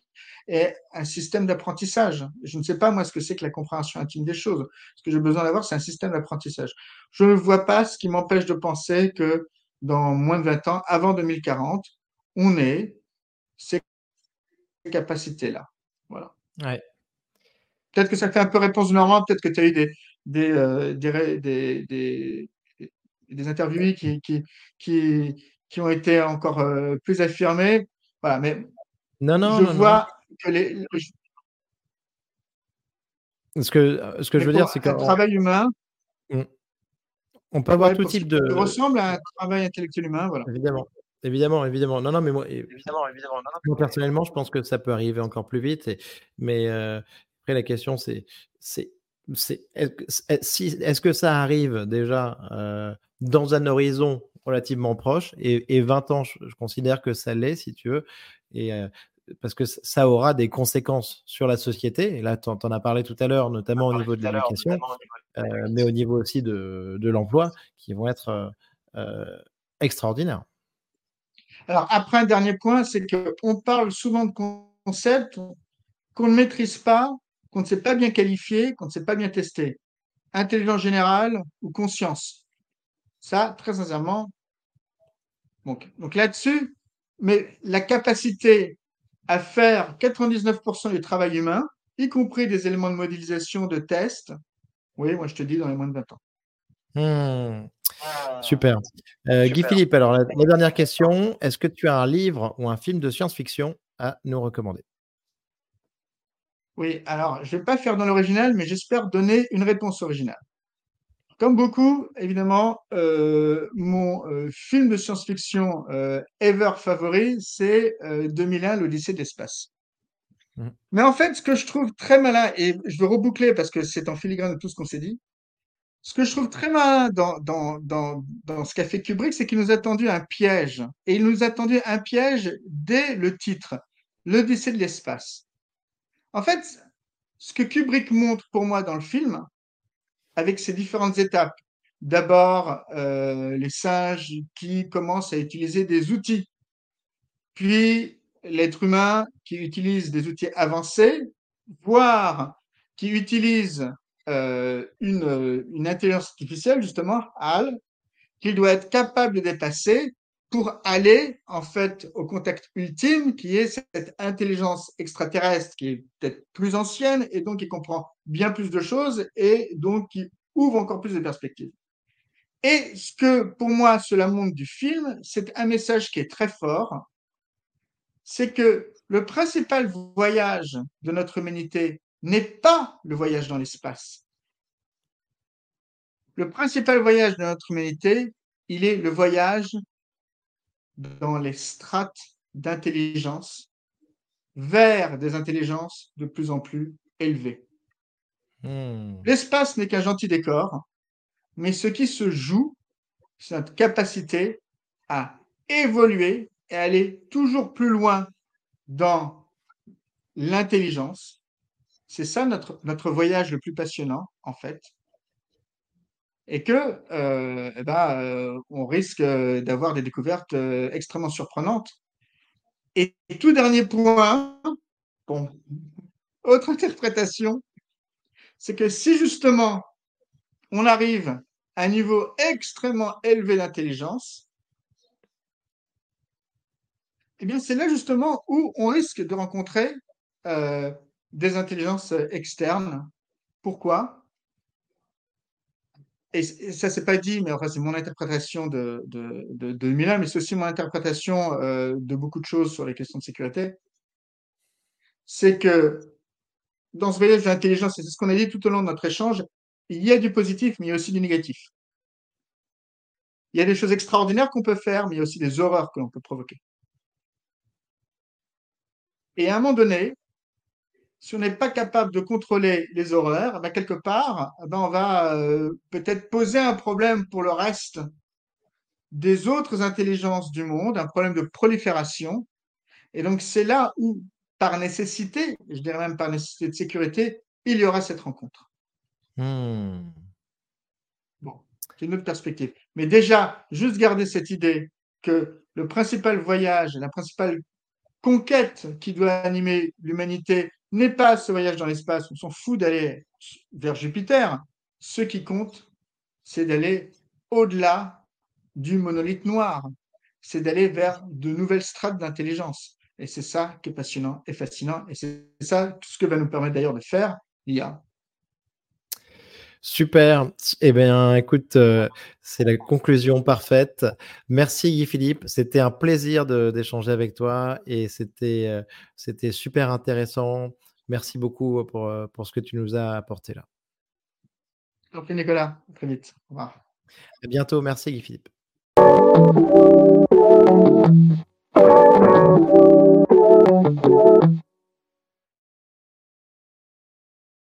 et un système d'apprentissage. Je ne sais pas moi ce que c'est que la compréhension intime des choses. Ce que j'ai besoin d'avoir, c'est un système d'apprentissage. Je ne vois pas ce qui m'empêche de penser que dans moins de 20 ans, avant 2040, on ait ces capacités-là. Voilà. Peut-être que ça fait un peu réponse normale, peut-être que tu as eu des, des, euh, des, des, des, interviewés qui, qui, qui, qui, ont été encore euh, plus affirmés. Voilà, mais non, non, je vois que les. Ce que, ce que je veux dire, c'est que. travail humain. On peut avoir tout type de. Ça ressemble à un travail intellectuel humain, voilà. Évidemment. Évidemment, évidemment. Non, non, mais moi, évidemment, évidemment. moi personnellement, je pense que ça peut arriver encore plus vite. mais euh, après, la question, c'est, est-ce que ça arrive déjà euh, dans un horizon relativement proche et, 20 ans, je, considère que ça l'est, si tu veux. Et euh, parce que ça aura des conséquences sur la société. Et là, tu en, as parlé tout à l'heure, notamment au niveau de l'éducation, euh, mais au niveau aussi de, l'emploi, qui vont être extraordinaires. Alors, après, un dernier point, c'est qu'on parle souvent de concepts qu'on ne maîtrise pas, qu'on ne sait pas bien qualifier, qu'on ne sait pas bien tester. Intelligence générale ou conscience. Ça, très sincèrement. Donc, donc là-dessus, mais la capacité à faire 99% du travail humain, y compris des éléments de modélisation, de test. Oui, moi je te dis dans les moins de 20 ans. Hmm. Ah. Super. Euh, Guy Philippe, alors la, dernière question, est-ce que tu as un livre ou un film de science-fiction à nous recommander? Oui, alors je ne vais pas faire dans l'original, mais j'espère donner une réponse originale. Comme beaucoup, évidemment, euh, mon euh, film de science-fiction euh, ever favori, c'est 2001, l'Odyssée de l'espace. Mmh. Mais en fait, ce que je trouve très malin, et je veux reboucler parce que c'est en filigrane de tout ce qu'on s'est dit, ce que je trouve très malin dans, dans, dans, dans ce qu'a fait Kubrick, c'est qu'il nous a tendu un piège. Et il nous a tendu un piège dès le titre, l'Odyssée de l'espace. En fait, ce que Kubrick montre pour moi dans le film, avec ces différentes étapes. D'abord, euh, les singes qui commencent à utiliser des outils, puis l'être humain qui utilise des outils avancés, voire qui utilise euh, une, une intelligence artificielle, justement, HAL, qu'il doit être capable de dépasser pour aller en fait au contact ultime qui est cette intelligence extraterrestre qui est peut-être plus ancienne et donc qui comprend bien plus de choses et donc qui ouvre encore plus de perspectives. Et ce que pour moi cela montre du film, c'est un message qui est très fort, c'est que le principal voyage de notre humanité n'est pas le voyage dans l'espace. Le principal voyage de notre humanité, il est le voyage dans les strates d'intelligence vers des intelligences de plus en plus élevées. Hmm. L'espace n'est qu'un gentil décor, mais ce qui se joue, c'est notre capacité à évoluer et aller toujours plus loin dans l'intelligence. C'est ça notre, notre voyage le plus passionnant, en fait et que euh, eh ben, euh, on risque euh, d'avoir des découvertes extrêmement surprenantes. Et, tout dernier point, bon, autre interprétation, c'est que si justement on arrive à un niveau extrêmement élevé d'intelligence, eh bien c'est là justement où on risque de rencontrer des intelligences externes. Pourquoi? Et ça c'est pas dit, mais enfin, c'est mon interprétation de, de, de, 2001, mais c'est aussi mon interprétation euh, de beaucoup de choses sur les questions de sécurité. C'est que dans ce voyage de l'intelligence, et c'est ce qu'on a dit tout au long de notre échange, il y a du positif, mais il y a aussi du négatif. Il y a des choses extraordinaires qu'on peut faire, mais il y a aussi des horreurs que l'on peut provoquer. Et à un moment donné, si on n'est pas capable de contrôler les horreurs, ben quelque part, ben on va euh, peut-être poser un problème pour le reste des autres intelligences du monde, un problème de prolifération. Et donc c'est là où, par nécessité, je dirais même par nécessité de sécurité, il y aura cette rencontre. Hmm. Bon, c'est une autre perspective. Mais déjà, juste garder cette idée que le principal voyage, la principale conquête qui doit animer l'humanité, pas ce voyage dans l'espace, on s'en fout d'aller vers Jupiter. Ce qui compte, c'est d'aller au-delà du monolithe noir, c'est d'aller vers de nouvelles strates d'intelligence. Et c'est ça qui est passionnant et fascinant. Et c'est ça tout ce que va nous permettre d'ailleurs de faire l'IA. Super. Eh bien, écoute, euh, c'est la conclusion parfaite. Merci Guy Philippe. C'était un plaisir d'échanger avec toi et c'était euh, super intéressant. Merci beaucoup euh, pour, ce que tu nous as apporté là. Merci Nicolas. Très vite. Au revoir. À bientôt. Merci Guy Philippe.